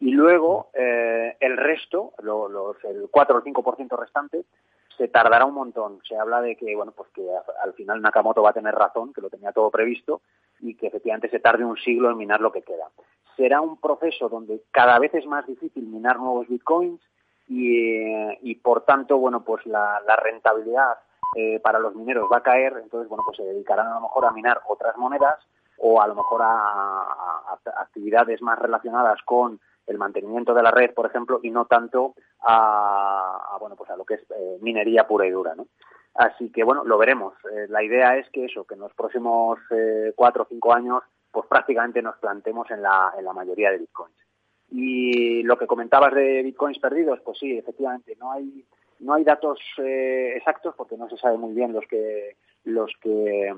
Y luego eh, el resto, los, el 4 o 5% restante, se tardará un montón. Se habla de que, bueno, pues que al final Nakamoto va a tener razón, que lo tenía todo previsto y que efectivamente se tarde un siglo en minar lo que queda. Será un proceso donde cada vez es más difícil minar nuevos bitcoins y, por tanto, bueno, pues la, rentabilidad eh, para los mineros va a caer, entonces, bueno, pues se dedicarán a lo mejor a minar otras monedas o a lo mejor a actividades más relacionadas con el mantenimiento de la red, por ejemplo, y no tanto a, bueno pues a lo que es eh, minería pura y dura, ¿no? Así que bueno, lo veremos. Eh, la idea es que eso, que en los próximos eh, cuatro o cinco años, pues prácticamente nos plantemos en la, en la mayoría de bitcoins. Y lo que comentabas de bitcoins perdidos, pues sí, efectivamente, no hay no hay datos exactos porque no se sabe muy bien los que los que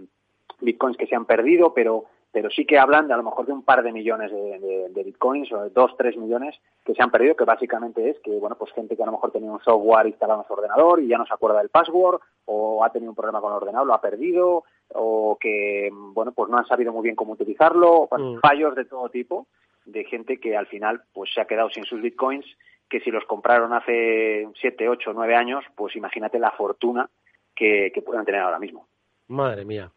bitcoins que se han perdido, pero pero sí que hablan de a lo mejor de un par de millones de, bitcoins o de dos, tres millones que se han perdido, que básicamente es que, bueno, pues gente que a lo mejor tenía un software instalado en su ordenador y ya no se acuerda del password, o ha tenido un problema con el ordenador, lo ha perdido, o que, bueno, pues no han sabido muy bien cómo utilizarlo, mm. fallos de todo tipo, de gente que al final, pues se ha quedado sin sus bitcoins, que si los compraron hace siete, ocho, nueve años, pues imagínate la fortuna que, que puedan tener ahora mismo. Madre mía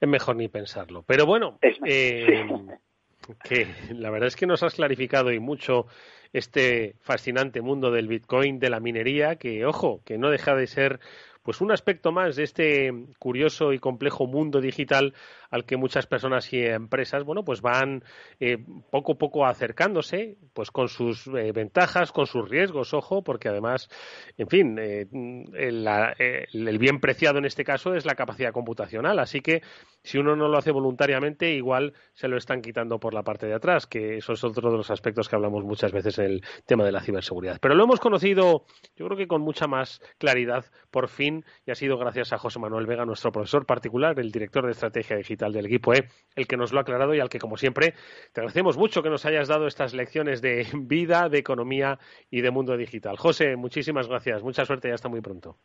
es mejor ni pensarlo. Pero bueno, eh, que la verdad es que nos has clarificado y mucho este fascinante mundo del Bitcoin, de la minería, que ojo, que no deja de ser pues un aspecto más de este curioso y complejo mundo digital al que muchas personas y empresas, bueno, pues van eh, poco a poco acercándose, pues con sus eh, ventajas, con sus riesgos, ojo, porque además, en fin, eh, el, bien preciado en este caso es la capacidad computacional, así que si uno no lo hace voluntariamente, igual se lo están quitando por la parte de atrás, que eso es otro de los aspectos que hablamos muchas veces en el tema de la ciberseguridad. Pero lo hemos conocido, yo creo que con mucha más claridad, por fin, y ha sido gracias a José Manuel Vega, nuestro profesor particular, el director de estrategia digital del equipo E, el que nos lo ha aclarado y al que, como siempre, te agradecemos mucho que nos hayas dado estas lecciones de vida, de economía y de mundo digital. José, muchísimas gracias. Mucha suerte y hasta muy pronto.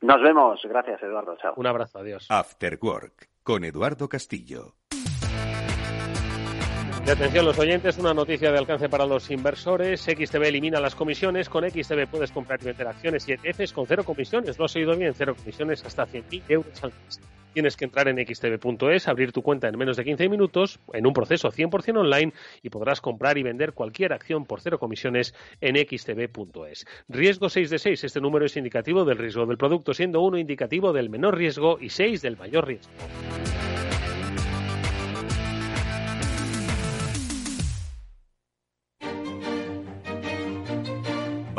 Nos vemos. Gracias, Eduardo. Chao. Un abrazo. Adiós. After Work con Eduardo Castillo. Atención los oyentes, una noticia de alcance para los inversores. XTB elimina las comisiones. Con XTB puedes comprar y vender acciones y ETFs con cero comisiones. Lo has oído bien, cero comisiones hasta 100.000 euros al mes. Tienes que entrar en xtb.es, abrir tu cuenta en menos de 15 minutos, en un proceso 100% online y podrás comprar y vender cualquier acción por cero comisiones en xtb.es. Riesgo 6 de 6. Este número es indicativo del riesgo del producto, siendo uno indicativo del menor riesgo y 6 del mayor riesgo.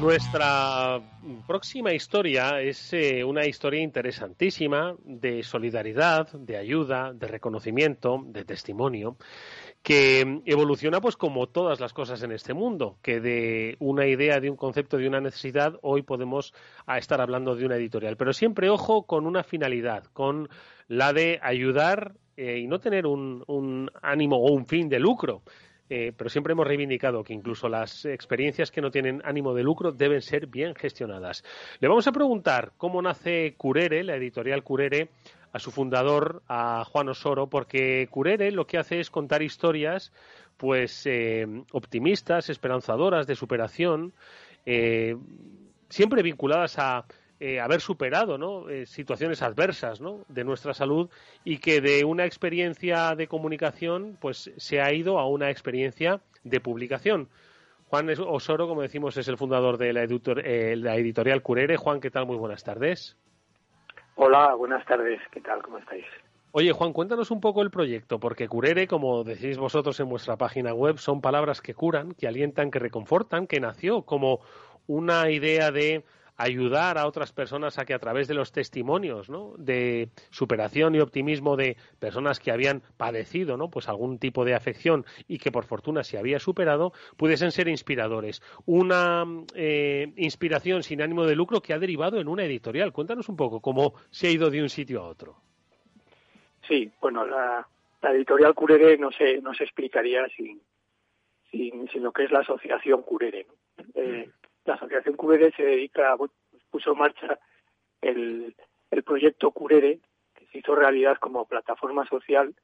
Nuestra próxima historia es eh, una historia interesantísima de solidaridad, de ayuda, de reconocimiento, de testimonio, que evoluciona pues como todas las cosas en este mundo, que de una idea, de un concepto, de una necesidad, hoy podemos estar hablando de una editorial. Pero siempre, ojo, con una finalidad, con la de ayudar eh, y no tener un ánimo o un fin de lucro, eh, pero siempre hemos reivindicado que incluso las experiencias que no tienen ánimo de lucro deben ser bien gestionadas. Le vamos a preguntar cómo nace Curere, la editorial Curere, a su fundador, a Juan Osoro, porque Curere lo que hace es contar historias pues eh, optimistas, esperanzadoras, de superación, eh, siempre vinculadas a eh, haber superado ¿no? Eh, situaciones adversas ¿no? de nuestra salud y que de una experiencia de comunicación pues se ha ido a una experiencia de publicación. Juan Osoro, como decimos, es el fundador de la, eh, la editorial Curere. Juan, ¿qué tal? Muy buenas tardes. Hola, buenas tardes. ¿Qué tal? ¿Cómo estáis? Oye, Juan, cuéntanos un poco el proyecto, porque curere, como decís vosotros en vuestra página web, son palabras que curan, que alientan, que reconfortan, que nació como una idea de ayudar a otras personas a que a través de los testimonios ¿no? de superación y optimismo de personas que habían padecido ¿no? pues algún tipo de afección y que por fortuna se había superado, pudiesen ser inspiradores. Una eh, inspiración sin ánimo de lucro que ha derivado en una editorial. Cuéntanos un poco cómo se ha ido de un sitio a otro. Sí, bueno, la, editorial Curere no se, no se explicaría sin, sin, lo que es la asociación Curere. Eh, la asociación Curere se dedica, puso en marcha el, proyecto Curere, que se hizo realidad como plataforma social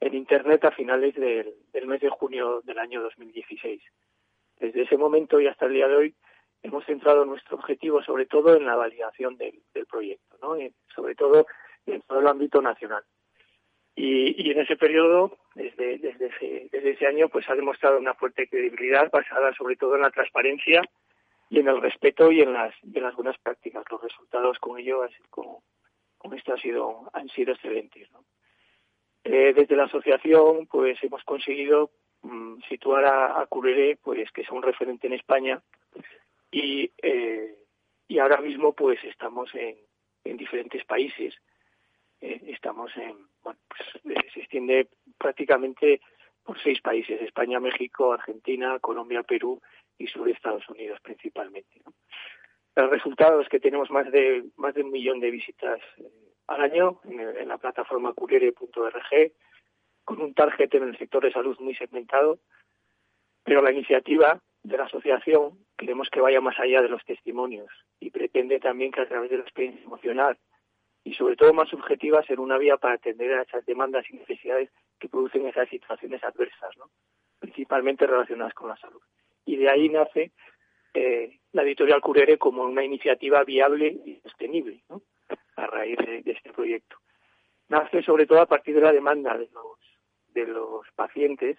en Internet a finales del, mes de junio del año 2016. Desde ese momento y hasta el día de hoy hemos centrado nuestro objetivo sobre todo en la validación del, proyecto, ¿no? sobre todo en todo el ámbito nacional. Y, y en ese periodo, desde, desde, ese, desde ese año, pues ha demostrado una fuerte credibilidad basada sobre todo en la transparencia y en el respeto y en las, en las buenas prácticas. Los resultados con ello, con, con esto ha sido, han sido excelentes. Eh, desde la asociación, pues hemos conseguido mm, situar a, a Curere, pues que es un referente en España y, eh, y ahora mismo, pues estamos en, en diferentes países. Eh, estamos en, bueno, pues eh, se extiende prácticamente por seis países: España, México, Argentina, Colombia, Perú y sur Estados Unidos principalmente. ¿no? El resultado es que tenemos más de más de un millón de visitas eh, al año en, la plataforma curere.org con un target en el sector de salud muy segmentado, pero la iniciativa de la asociación queremos que vaya más allá de los testimonios y pretende también que a través de la experiencia emocional y sobre todo más subjetiva ser una vía para atender a esas demandas y necesidades que producen esas situaciones adversas, principalmente relacionadas con la salud y de ahí nace eh, la editorial Curere como una iniciativa viable y sostenible ¿no? a raíz de, este proyecto. Nace sobre todo a partir de la demanda de los, de los pacientes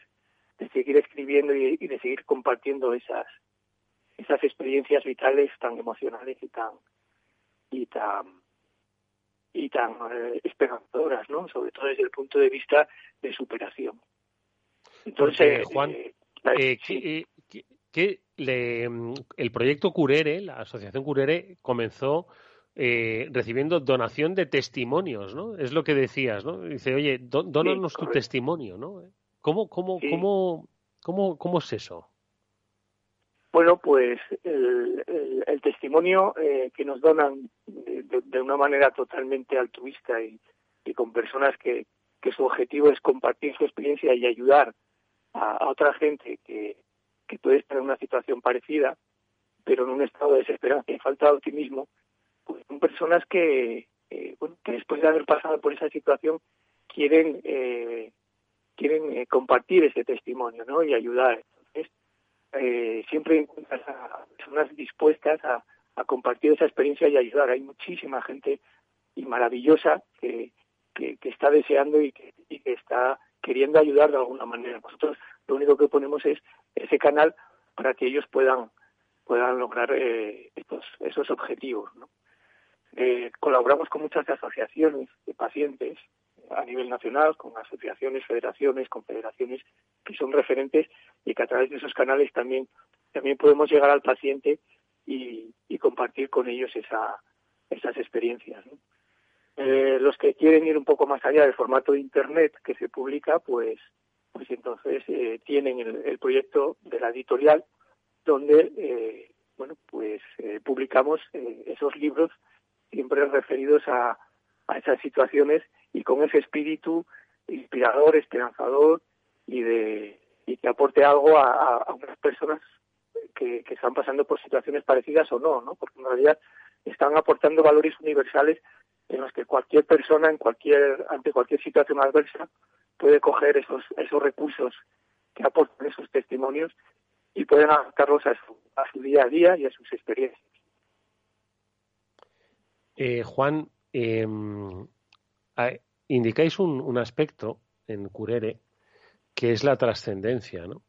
de seguir escribiendo y, de seguir compartiendo esas, esas experiencias vitales tan emocionales y tan y tan y tan eh, esperanzadoras, ¿no? Sobre todo desde el punto de vista de superación. Entonces, Juan, eh, que mm, el proyecto Curere, la asociación Curere, comenzó eh, recibiendo donación de testimonios, ¿no? Es lo que decías, ¿no? Dice, oye, dónanos tu testimonio, ¿no? ¿Cómo, cómo, cómo, cómo, cómo es eso? Bueno, pues el, testimonio eh, que nos donan de, una manera totalmente altruista y, con personas que, que, su objetivo es compartir su experiencia y ayudar a otra gente que, que puede estar en una situación parecida, pero en un estado de desesperanza y falta de optimismo, pues son personas que, eh, bueno, que después de haber pasado por esa situación quieren eh, quieren eh, compartir ese testimonio, ¿no? Y ayudar. Entonces, eh, siempre encuentras a personas dispuestas a, compartir esa experiencia y ayudar. Hay muchísima gente y maravillosa que, que, que está deseando y que, y que está queriendo ayudar de alguna manera. Nosotros lo único que ponemos es ese canal para que ellos puedan puedan lograr eh, estos, esos objetivos. ¿no? Eh, colaboramos con muchas asociaciones de pacientes a nivel nacional, con asociaciones, federaciones, confederaciones que son referentes y que a través de esos canales también también podemos llegar al paciente y, y compartir con ellos esa, esas experiencias. ¿no? Eh, los que quieren ir un poco más allá del formato de Internet que se publica, pues pues entonces eh, tienen el, proyecto de la editorial donde eh, bueno pues eh, publicamos esos libros siempre referidos a, a esas situaciones y con ese espíritu inspirador, esperanzador y de y que aporte algo a, a, unas personas que, que, están pasando por situaciones parecidas o no, ¿no? Porque en realidad están aportando valores universales en los que cualquier persona en cualquier ante cualquier situación adversa puede coger esos, esos recursos que aportan esos testimonios y pueden adaptarlos a su, a su día a día y a sus experiencias. Eh, Juan, em, indicáis un, aspecto en Curere que es la trascendencia, ¿no?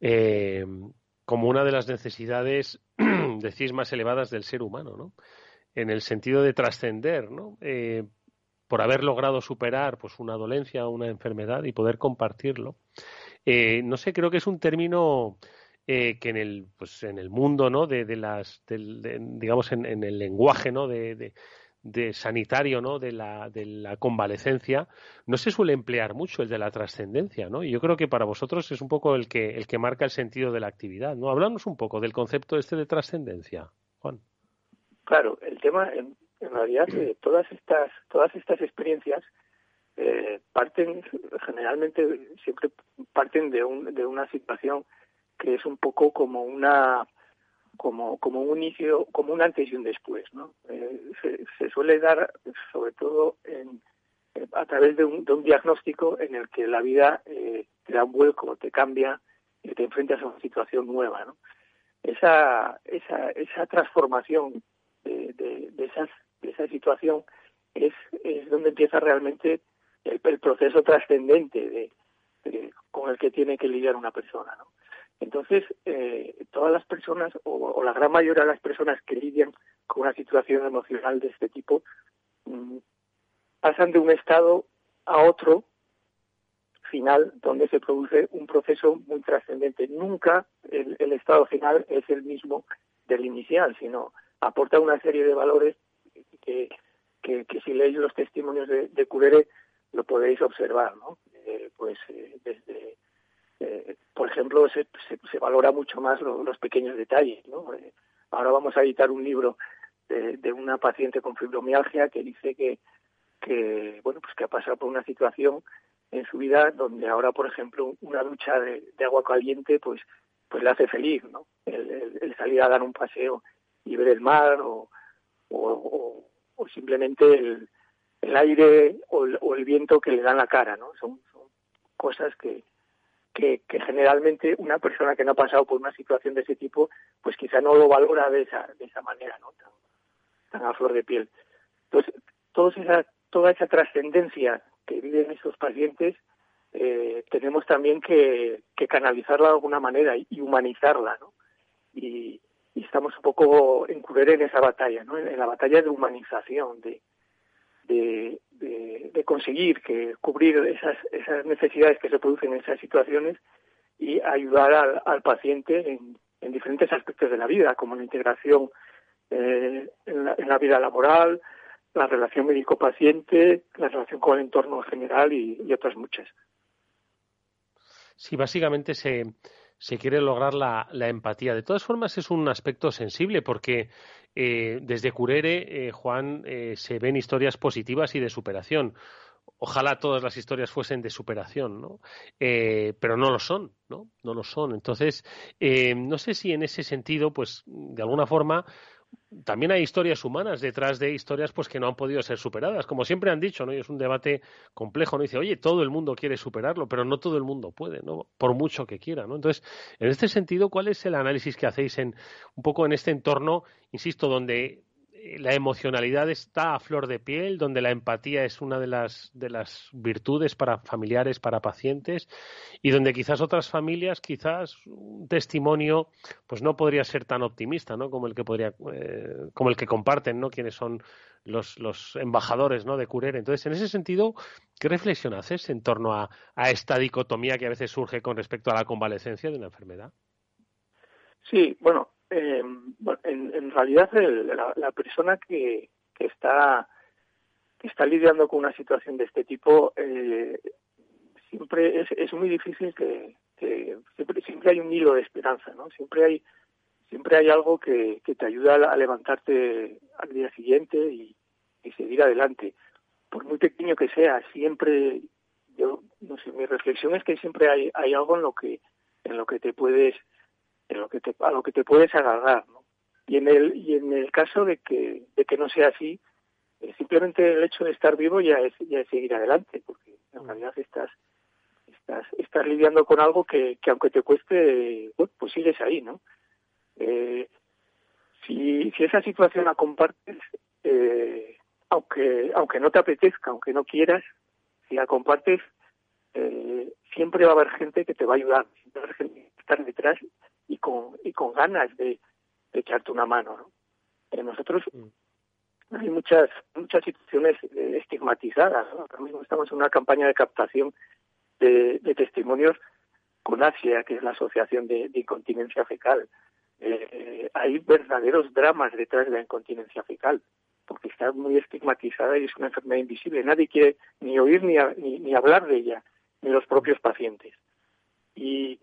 Em, como una de las necesidades, decís, más elevadas del ser humano, ¿no? En el sentido de trascender, ¿no? Eh, por haber logrado superar pues una dolencia o una enfermedad y poder compartirlo. Eh, no sé, creo que es un término eh, que en el, pues, en el mundo, ¿no? De, las, digamos, en, el lenguaje, ¿no? De, de, sanitario, ¿no? De la, de la convalecencia, no se suele emplear mucho el de la trascendencia, ¿no? Y yo creo que para vosotros es un poco el que, el que marca el sentido de la actividad, ¿no? Hablamos un poco del concepto este de trascendencia, Juan. Claro, el tema, en, realidad, eh, todas estas, todas estas experiencias eh, parten generalmente siempre parten de, un, de una situación que es un poco como una como como un inicio como un antes y un después no eh, se, suele dar sobre todo en, a través de un, de un, diagnóstico en el que la vida eh, te da un vuelco te cambia y te enfrentas a una situación nueva no esa esa esa transformación de, de esas esa situación es es donde empieza realmente el, proceso trascendente de, con el que tiene que lidiar una persona. ¿no? Entonces, eh, todas las personas, o, la gran mayoría de las personas que lidian con una situación emocional de este tipo, mm, pasan de un estado a otro final donde se produce un proceso muy trascendente. Nunca el, estado final es el mismo del inicial, sino aporta una serie de valores que, que, si leéis los testimonios de, de Curere lo podéis observar, ¿no? Eh, pues eh, desde, eh, por ejemplo, se, se, valora mucho más los pequeños detalles, ¿no? ahora vamos a editar un libro de, de, una paciente con fibromialgia que dice que, que, bueno, pues que ha pasado por una situación en su vida donde ahora, por ejemplo, una ducha de, agua caliente, pues, pues le hace feliz, ¿no? El, salir a dar un paseo y ver el mar o simplemente el, el aire o el, viento que le dan la cara, ¿no? Son, cosas que, que, generalmente una persona que no ha pasado por una situación de ese tipo, pues quizá no lo valora de esa, de esa manera, ¿no? Tan, a flor de piel. Entonces, toda esa, toda esa trascendencia que viven esos pacientes, eh, tenemos también que, canalizarla de alguna manera y humanizarla, ¿no? Y, y estamos un poco en en esa batalla, ¿no? En la batalla de humanización, de, de, conseguir que cubrir esas, esas necesidades que se producen en esas situaciones y ayudar al, paciente en, diferentes aspectos de la vida, como la integración eh, en, la, vida laboral, la relación médico-paciente, la relación con el entorno en general y otras muchas. Sí, básicamente se, se quiere lograr la, empatía. De todas formas, es un aspecto sensible porque eh, desde Curere, eh, Juan, eh, se ven historias positivas y de superación. Ojalá todas las historias fuesen de superación, ¿no? pero no lo son, ¿no? No lo son. Entonces, no sé si en ese sentido, pues, de alguna forma, también hay historias humanas detrás de historias pues que no han podido ser superadas, como siempre han dicho, ¿no? Y es un debate complejo, ¿no? Dice, oye, todo el mundo quiere superarlo, pero no todo el mundo puede, ¿no? Por mucho que quiera, ¿no? Entonces, en este sentido, ¿cuál es el análisis que hacéis en un poco en este entorno, insisto, donde la emocionalidad está a flor de piel, donde la empatía es una de las, de las virtudes para familiares, para pacientes, y donde quizás otras familias, quizás un testimonio, pues no podría ser tan optimista, ¿no? Como el que podría, eh, como el que comparten, ¿no? Quienes son los, los embajadores, ¿no? De Curere. Entonces, en ese sentido, ¿qué reflexión haces en torno a, a esta dicotomía que a veces surge con respecto a la convalecencia de una enfermedad? Sí, bueno, eh, en, realidad la, persona que, que, está que está lidiando con una situación de este tipo eh, siempre es, es muy difícil que, siempre, siempre hay un hilo de esperanza, ¿no? Siempre hay siempre hay algo que, que te ayuda a levantarte al día siguiente y, y seguir adelante. Por muy pequeño que sea, siempre yo no sé, mi reflexión es que siempre hay, hay algo en lo que en lo que te puedes lo que te, a lo que te puedes agarrar. ¿no? Y, en el, y en el caso de que, de que no sea así, eh, simplemente el hecho de estar vivo ya es, ya es seguir adelante, porque en realidad estás, estás, estás lidiando con algo que, que aunque te cueste, pues sigues ahí, ¿no? Eh, si, si esa situación la compartes, eh, aunque, aunque no te apetezca, aunque no quieras, si la compartes, eh, siempre va a haber gente que te va a ayudar, siempre va a haber gente que va a estar detrás y con, y con ganas de, echarte una mano. ¿no? Eh, nosotros mm. hay muchas muchas situaciones eh, estigmatizadas. ¿no? Ahora mismo estamos en una campaña de captación de, testimonios con Asia, que es la Asociación de, Incontinencia Fecal. Eh, hay verdaderos dramas detrás de la incontinencia fecal, porque está muy estigmatizada y es una enfermedad invisible. Nadie quiere ni oír ni, ni, hablar de ella, ni los propios pacientes. Y,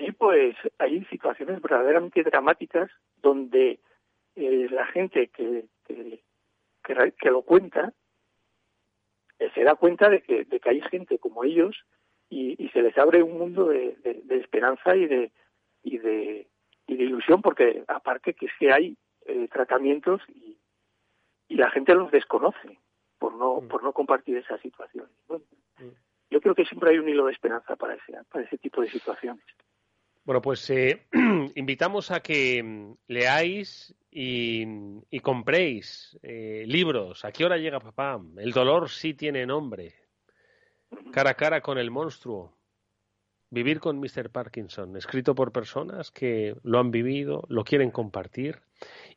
y pues hay situaciones verdaderamente dramáticas donde eh, la gente que, que, que, lo cuenta eh, se da cuenta de que, de que hay gente como ellos y, se les abre un mundo de, esperanza y de, y de, y de ilusión, porque aparte que es que hay eh, tratamientos y, y la gente los desconoce por no, mm. por no compartir esa situación. Mm. yo creo que siempre hay un hilo de esperanza para ese, para ese tipo de situaciones. Bueno, pues eh, invitamos a que mm, leáis y, compréis eh, libros. ¿A qué hora llega papá? El dolor sí tiene nombre. Cara a cara con el monstruo. Vivir con Mr. Parkinson, escrito por personas que lo han vivido, lo quieren compartir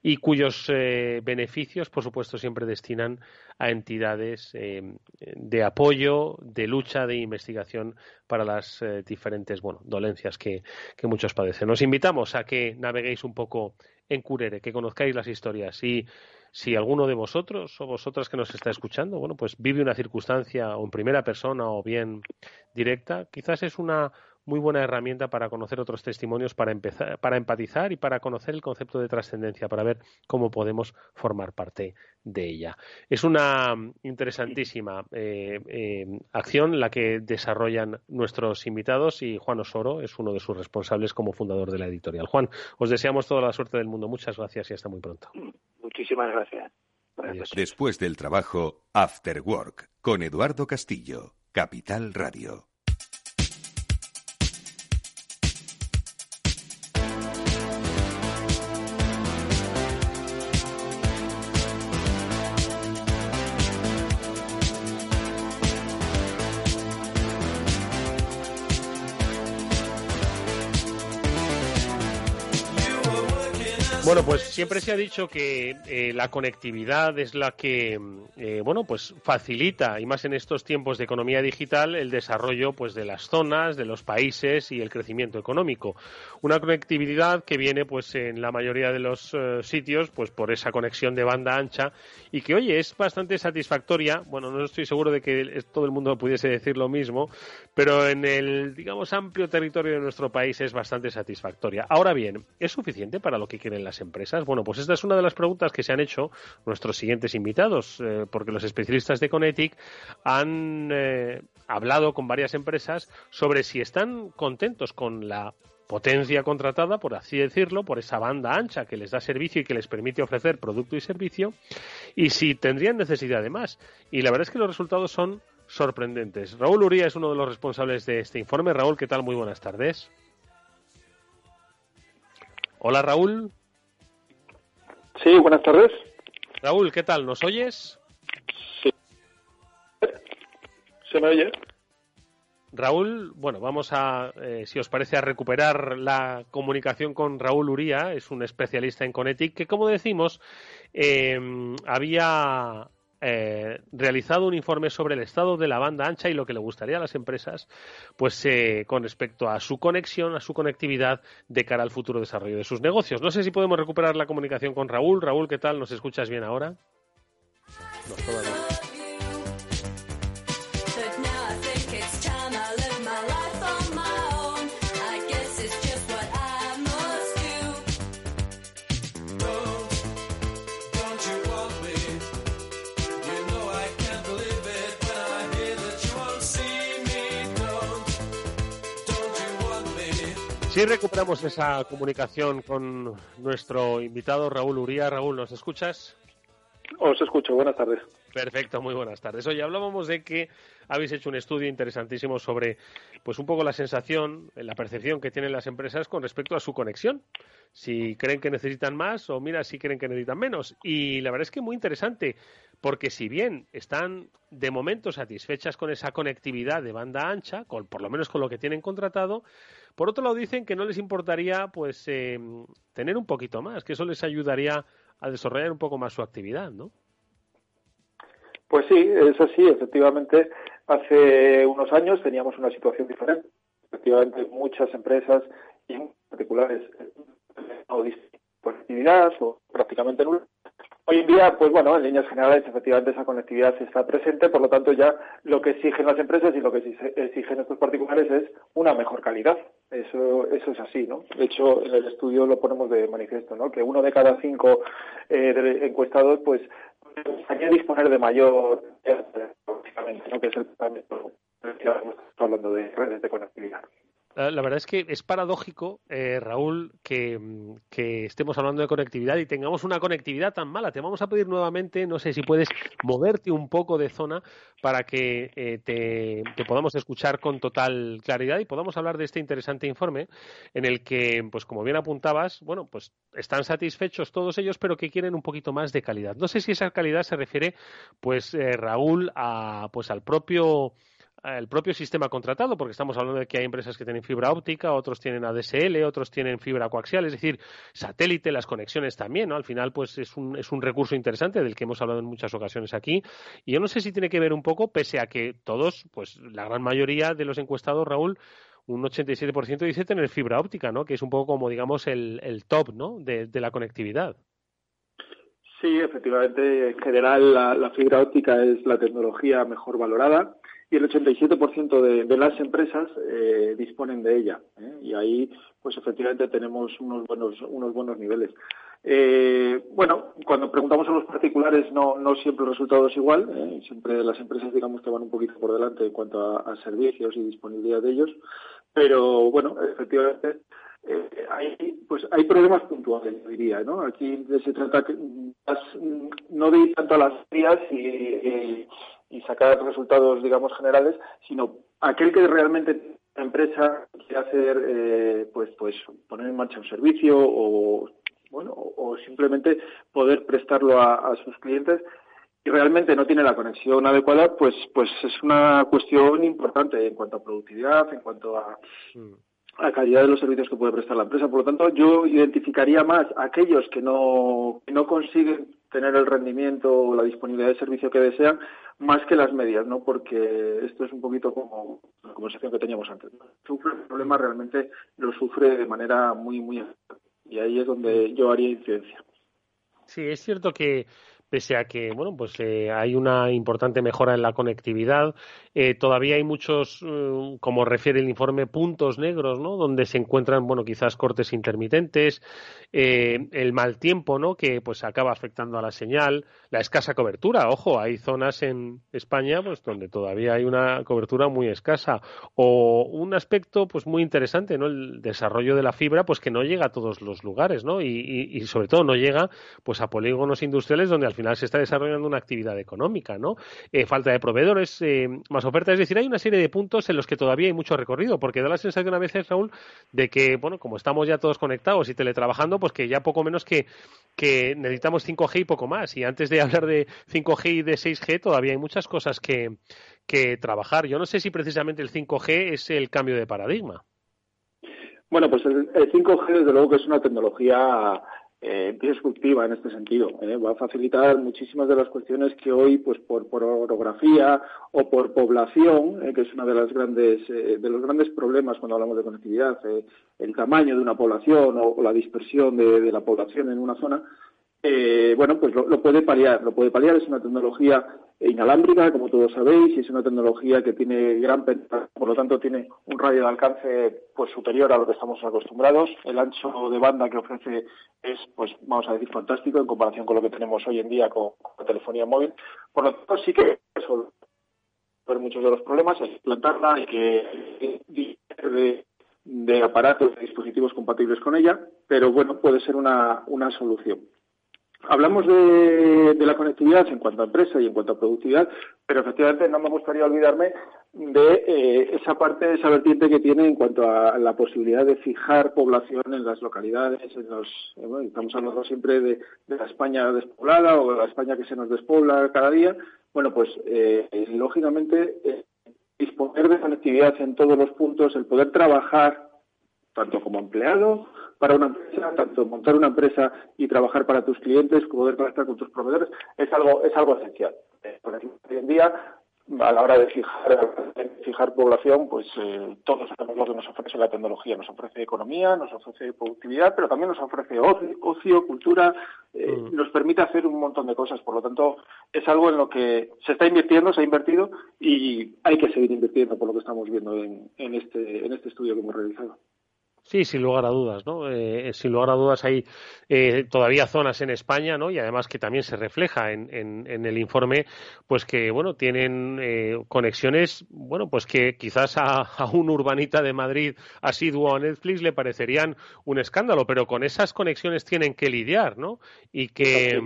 y cuyos eh, beneficios, por supuesto, siempre destinan a entidades eh, de apoyo, de lucha, de investigación para las eh, diferentes bueno, dolencias que, que, muchos padecen. Os invitamos a que naveguéis un poco en Curere, que conozcáis las historias y si alguno de vosotros o vosotras que nos está escuchando, bueno, pues vive una circunstancia o en primera persona o bien directa, quizás es una muy buena herramienta para conocer otros testimonios, para empezar, para empatizar y para conocer el concepto de trascendencia, para ver cómo podemos formar parte de ella. Es una interesantísima eh, eh, acción la que desarrollan nuestros invitados y Juan Osoro es uno de sus responsables como fundador de la editorial. Juan, os deseamos toda la suerte del mundo. Muchas gracias y hasta muy pronto. Muchísimas gracias. Después del trabajo, After Work, con Eduardo Castillo, Capital Radio. Bueno, pues siempre se ha dicho que eh, la conectividad es la que, eh, bueno, pues facilita, y más en estos tiempos de economía digital, el desarrollo, pues, de las zonas, de los países y el crecimiento económico. Una conectividad que viene, pues, en la mayoría de los eh, sitios, pues, por esa conexión de banda ancha y que, oye, es bastante satisfactoria. Bueno, no estoy seguro de que todo el mundo pudiese decir lo mismo, pero en el, digamos, amplio territorio de nuestro país es bastante satisfactoria. Ahora bien, ¿es suficiente para lo que quieren las empresas? Bueno, pues esta es una de las preguntas que se han hecho nuestros siguientes invitados, eh, porque los especialistas de Conetic han eh, hablado con varias empresas sobre si están contentos con la potencia contratada, por así decirlo, por esa banda ancha que les da servicio y que les permite ofrecer producto y servicio, y si tendrían necesidad de más. Y la verdad es que los resultados son sorprendentes. Raúl Uría es uno de los responsables de este informe. Raúl, ¿qué tal? Muy buenas tardes. Hola, Raúl. Sí, buenas tardes. Raúl, ¿qué tal? ¿Nos oyes? Sí. ¿Se me oye? Raúl, bueno, vamos a, eh, si os parece, a recuperar la comunicación con Raúl Uría, es un especialista en Conetic, que como decimos, eh, había eh, realizado un informe sobre el estado de la banda ancha y lo que le gustaría a las empresas, pues eh, con respecto a su conexión, a su conectividad de cara al futuro desarrollo de sus negocios. No sé si podemos recuperar la comunicación con Raúl. Raúl, ¿qué tal? ¿Nos escuchas bien ahora? Sí, recuperamos esa comunicación con nuestro invitado Raúl Uría. Raúl, ¿nos escuchas? Os escucho, buenas tardes. Perfecto, muy buenas tardes. Oye, hablábamos de que habéis hecho un estudio interesantísimo sobre, pues un poco la sensación, la percepción que tienen las empresas con respecto a su conexión. Si creen que necesitan más o mira si creen que necesitan menos. Y la verdad es que muy interesante, porque si bien están de momento satisfechas con esa conectividad de banda ancha, con, por lo menos con lo que tienen contratado, por otro lado, dicen que no les importaría pues eh, tener un poquito más, que eso les ayudaría a desarrollar un poco más su actividad, ¿no? Pues sí, es así. Efectivamente, hace unos años teníamos una situación diferente efectivamente muchas empresas y particulares o conectividad o prácticamente nula. Hoy en día, pues bueno, en líneas generales, efectivamente esa conectividad está presente, por lo tanto ya lo que exigen las empresas y lo que exigen estos particulares es una mejor calidad. Eso, eso es así, ¿no? De hecho, en el estudio lo ponemos de manifiesto, ¿no? Que uno de cada cinco eh, encuestados, pues, hay disponer de mayor, ¿no? Que es el hablando de redes de conectividad. La verdad es que es paradójico, eh, Raúl, que, estemos hablando de conectividad y tengamos una conectividad tan mala. Te vamos a pedir nuevamente, no sé si puedes moverte un poco de zona para que eh, te, podamos escuchar con total claridad y podamos hablar de este interesante informe en el que, pues como bien apuntabas, bueno, pues están satisfechos todos ellos, pero que quieren un poquito más de calidad. No sé si esa calidad se refiere, pues, eh, Raúl, a, pues al propio el propio sistema contratado, porque estamos hablando de que hay empresas que tienen fibra óptica, otros tienen ADSL, otros tienen fibra coaxial, es decir, satélite, las conexiones también, ¿no? Al final, pues es un, es un recurso interesante del que hemos hablado en muchas ocasiones aquí. Y yo no sé si tiene que ver un poco, pese a que todos, pues la gran mayoría de los encuestados, Raúl, un 87% dice tener fibra óptica, ¿no? Que es un poco como, digamos, el, el top, ¿no? De, la conectividad. Sí, efectivamente, en general la fibra óptica es la tecnología mejor valorada y el 87% de, las empresas eh, disponen de ella. ¿eh? Y ahí, pues efectivamente tenemos unos buenos, unos buenos niveles. Eh, bueno, cuando preguntamos a los particulares no, no siempre el resultado es igual. Siempre las empresas digamos que van un poquito por delante en cuanto a, servicios y disponibilidad de ellos. Pero bueno, efectivamente hay, pues hay problemas puntuales, diría, ¿no? Aquí se trata que, no de tanto a las frías y, y sacar resultados, digamos, generales, sino aquel que realmente la empresa quiere hacer, eh, pues, pues poner en marcha un servicio o, bueno, o simplemente poder prestarlo a, sus clientes y realmente no tiene la conexión adecuada, pues, pues es una cuestión importante en cuanto a productividad, en cuanto a, mm. a calidad de los servicios que puede prestar la empresa. Por lo tanto, yo identificaría más a aquellos que no, que no consiguen tener el rendimiento o la disponibilidad de servicio que desean, más que las medias, ¿no? Porque esto es un poquito como la conversación que teníamos antes. Sufre el problema realmente lo sufre de manera muy, muy y ahí es donde yo haría incidencia. Sí, es cierto que pese a que bueno pues eh, hay una importante mejora en la conectividad eh, todavía hay muchos eh, como refiere el informe puntos negros no donde se encuentran bueno quizás cortes intermitentes el mal tiempo no que pues acaba afectando a la señal la escasa cobertura. Ojo hay zonas en España pues donde todavía hay una cobertura muy escasa. O un aspecto pues muy interesante no el desarrollo de la fibra pues que no llega a todos los lugares no y, y sobre todo no llega pues a polígonos industriales donde al final final se está desarrollando una actividad económica, ¿no? Eh, falta de proveedores, eh, más ofertas, es decir, hay una serie de puntos en los que todavía hay mucho recorrido, porque da la sensación a veces, Raúl, de que, bueno, como estamos ya todos conectados y teletrabajando, pues que ya poco menos que, que necesitamos 5G y poco más. Y antes de hablar de 5G y de 6G, todavía hay muchas cosas que, que trabajar. Yo no sé si precisamente el 5G es el cambio de paradigma. Bueno, pues el, 5G desde luego que es una tecnología eh, disruptiva en este sentido. ¿eh? Va a facilitar muchísimas de las cuestiones que hoy, pues por, por orografía o por población, eh, que es uno de, las grandes, eh, de los grandes problemas cuando hablamos de conectividad, el tamaño de una población o, la dispersión de, la población en una zona, bueno, pues lo, puede paliar. Lo puede paliar, es una tecnología inalámbrica, como todos sabéis, y es una tecnología que tiene gran por lo tanto tiene un radio de alcance pues superior a lo que estamos acostumbrados. El ancho de banda que ofrece es, pues vamos a decir, fantástico en comparación con lo que tenemos hoy en día con, la telefonía móvil. Por lo tanto, sí que resolver muchos de los problemas, es plantarla, hay que de, de aparatos, de dispositivos compatibles con ella, pero bueno, puede ser una, una solución. Hablamos de, la conectividad en cuanto a empresa y en cuanto a productividad, pero efectivamente no me gustaría olvidarme de eh, esa parte, esa vertiente que tiene en cuanto a la posibilidad de fijar población en las localidades, en los, eh, estamos hablando siempre de, la España despoblada o de la España que se nos despobla cada día. Bueno, pues eh, lógicamente disponer de conectividad en todos los puntos, el poder trabajar tanto como empleado para una empresa, tanto montar una empresa y trabajar para tus clientes, poder conectar con tus proveedores, es algo, es algo esencial. Hoy en día a la hora de fijar, fijar población, pues eh, todos sabemos lo que nos ofrece la tecnología. Nos ofrece economía, nos ofrece productividad, pero también nos ofrece ocio, cultura, eh, mm. nos permite hacer un montón de cosas. Por lo tanto, es algo en lo que se está invirtiendo, se ha invertido y hay que seguir invirtiendo por lo que estamos viendo en, en, este, en este estudio que hemos realizado. Sí, sin lugar a dudas, ¿no? Eh, sin lugar a dudas hay eh, todavía zonas en España, ¿no? Y además que también se refleja en, en, el informe, pues que, bueno, tienen eh, conexiones, bueno, pues que quizás a, a, un urbanita de Madrid asiduo a Netflix le parecerían un escándalo, pero con esas conexiones tienen que lidiar, ¿no? Y que,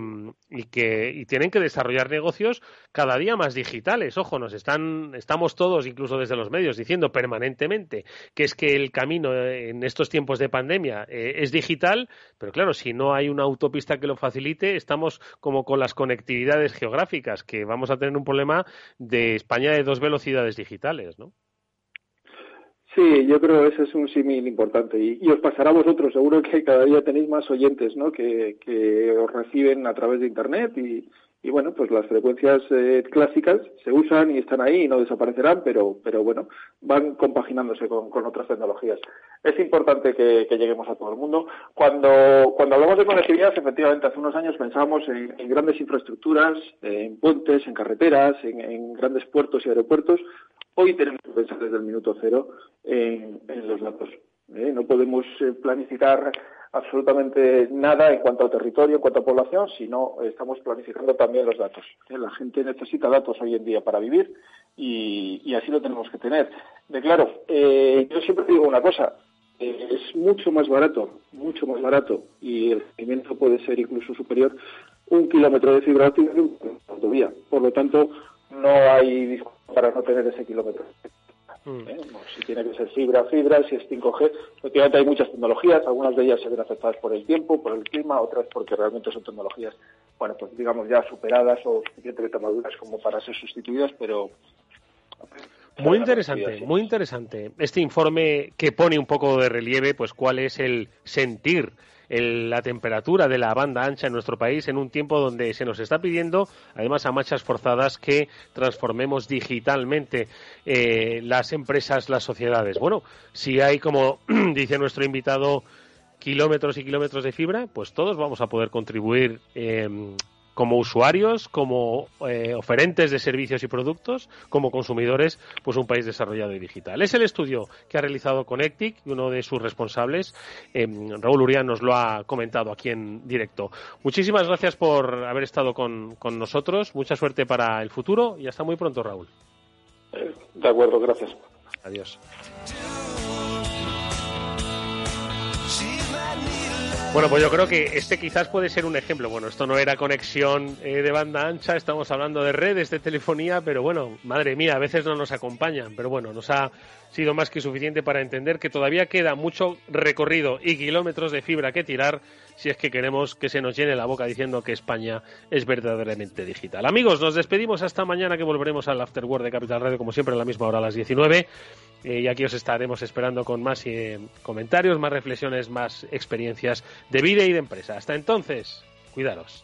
y que y tienen que desarrollar negocios cada día más digitales. Ojo, nos están, estamos todos, incluso desde los medios, diciendo permanentemente que es que el camino en estos tiempos de pandemia eh, es digital, pero claro, si no hay una autopista que lo facilite, estamos como con las conectividades geográficas, que vamos a tener un problema de España de dos velocidades digitales, ¿no? Sí, yo creo que ese es un símil importante y, os pasará a vosotros. Seguro que cada día tenéis más oyentes, ¿no? Que, que os reciben a través de Internet y, y bueno, pues las frecuencias eh, clásicas se usan y están ahí y no desaparecerán, pero, pero bueno, van compaginándose con, otras tecnologías. Es importante que, lleguemos a todo el mundo. Cuando, cuando hablamos de conectividad, efectivamente, hace unos años pensábamos en, grandes infraestructuras, en puentes, en carreteras, en, grandes puertos y aeropuertos. Hoy tenemos que pensar desde el minuto cero en, los datos. ¿eh? No podemos eh, planificar absolutamente nada en cuanto al territorio, en cuanto a población, sino estamos planificando también los datos. ¿eh? La gente necesita datos hoy en día para vivir y, así lo tenemos que tener. De claro, eh, yo siempre digo una cosa, eh, es mucho más barato, mucho más barato y el rendimiento puede ser incluso superior un kilómetro de fibra óptica que un autovía. Por lo tanto, no hay para no tener ese kilómetro. Mm. ¿eh? Si tiene que ser fibra, fibra, si es 5G. Efectivamente hay muchas tecnologías, algunas de ellas se ven afectadas por el tiempo, por el clima, otras porque realmente son tecnologías, bueno, pues digamos ya superadas o suficientemente maduras como para ser sustituidas, pero... Muy interesante, muy interesante. Este informe que pone un poco de relieve, pues cuál es el sentir la temperatura de la banda ancha en nuestro país en un tiempo donde se nos está pidiendo, además a marchas forzadas, que transformemos digitalmente eh, las empresas, las sociedades. Bueno, si hay, como dice nuestro invitado, kilómetros y kilómetros de fibra, pues todos vamos a poder contribuir eh, como usuarios, como eh, oferentes de servicios y productos, como consumidores, pues un país desarrollado y digital. Es el estudio que ha realizado Connectic y uno de sus responsables, eh, Raúl Urián, nos lo ha comentado aquí en directo. Muchísimas gracias por haber estado con, con nosotros. Mucha suerte para el futuro y hasta muy pronto, Raúl. De acuerdo, gracias. Adiós. Bueno, pues yo creo que este quizás puede ser un ejemplo. Bueno, esto no era conexión eh, de banda ancha, estamos hablando de redes de telefonía, pero bueno, madre mía, a veces no nos acompañan, pero bueno, nos ha sido más que suficiente para entender que todavía queda mucho recorrido y kilómetros de fibra que tirar si es que queremos que se nos llene la boca diciendo que España es verdaderamente digital. Amigos, nos despedimos hasta mañana que volveremos al Afterword de Capital Radio como siempre a la misma hora a las 19 eh, y aquí os estaremos esperando con más eh, comentarios, más reflexiones, más experiencias de vida y de empresa. Hasta entonces, cuidaros.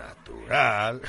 Natural.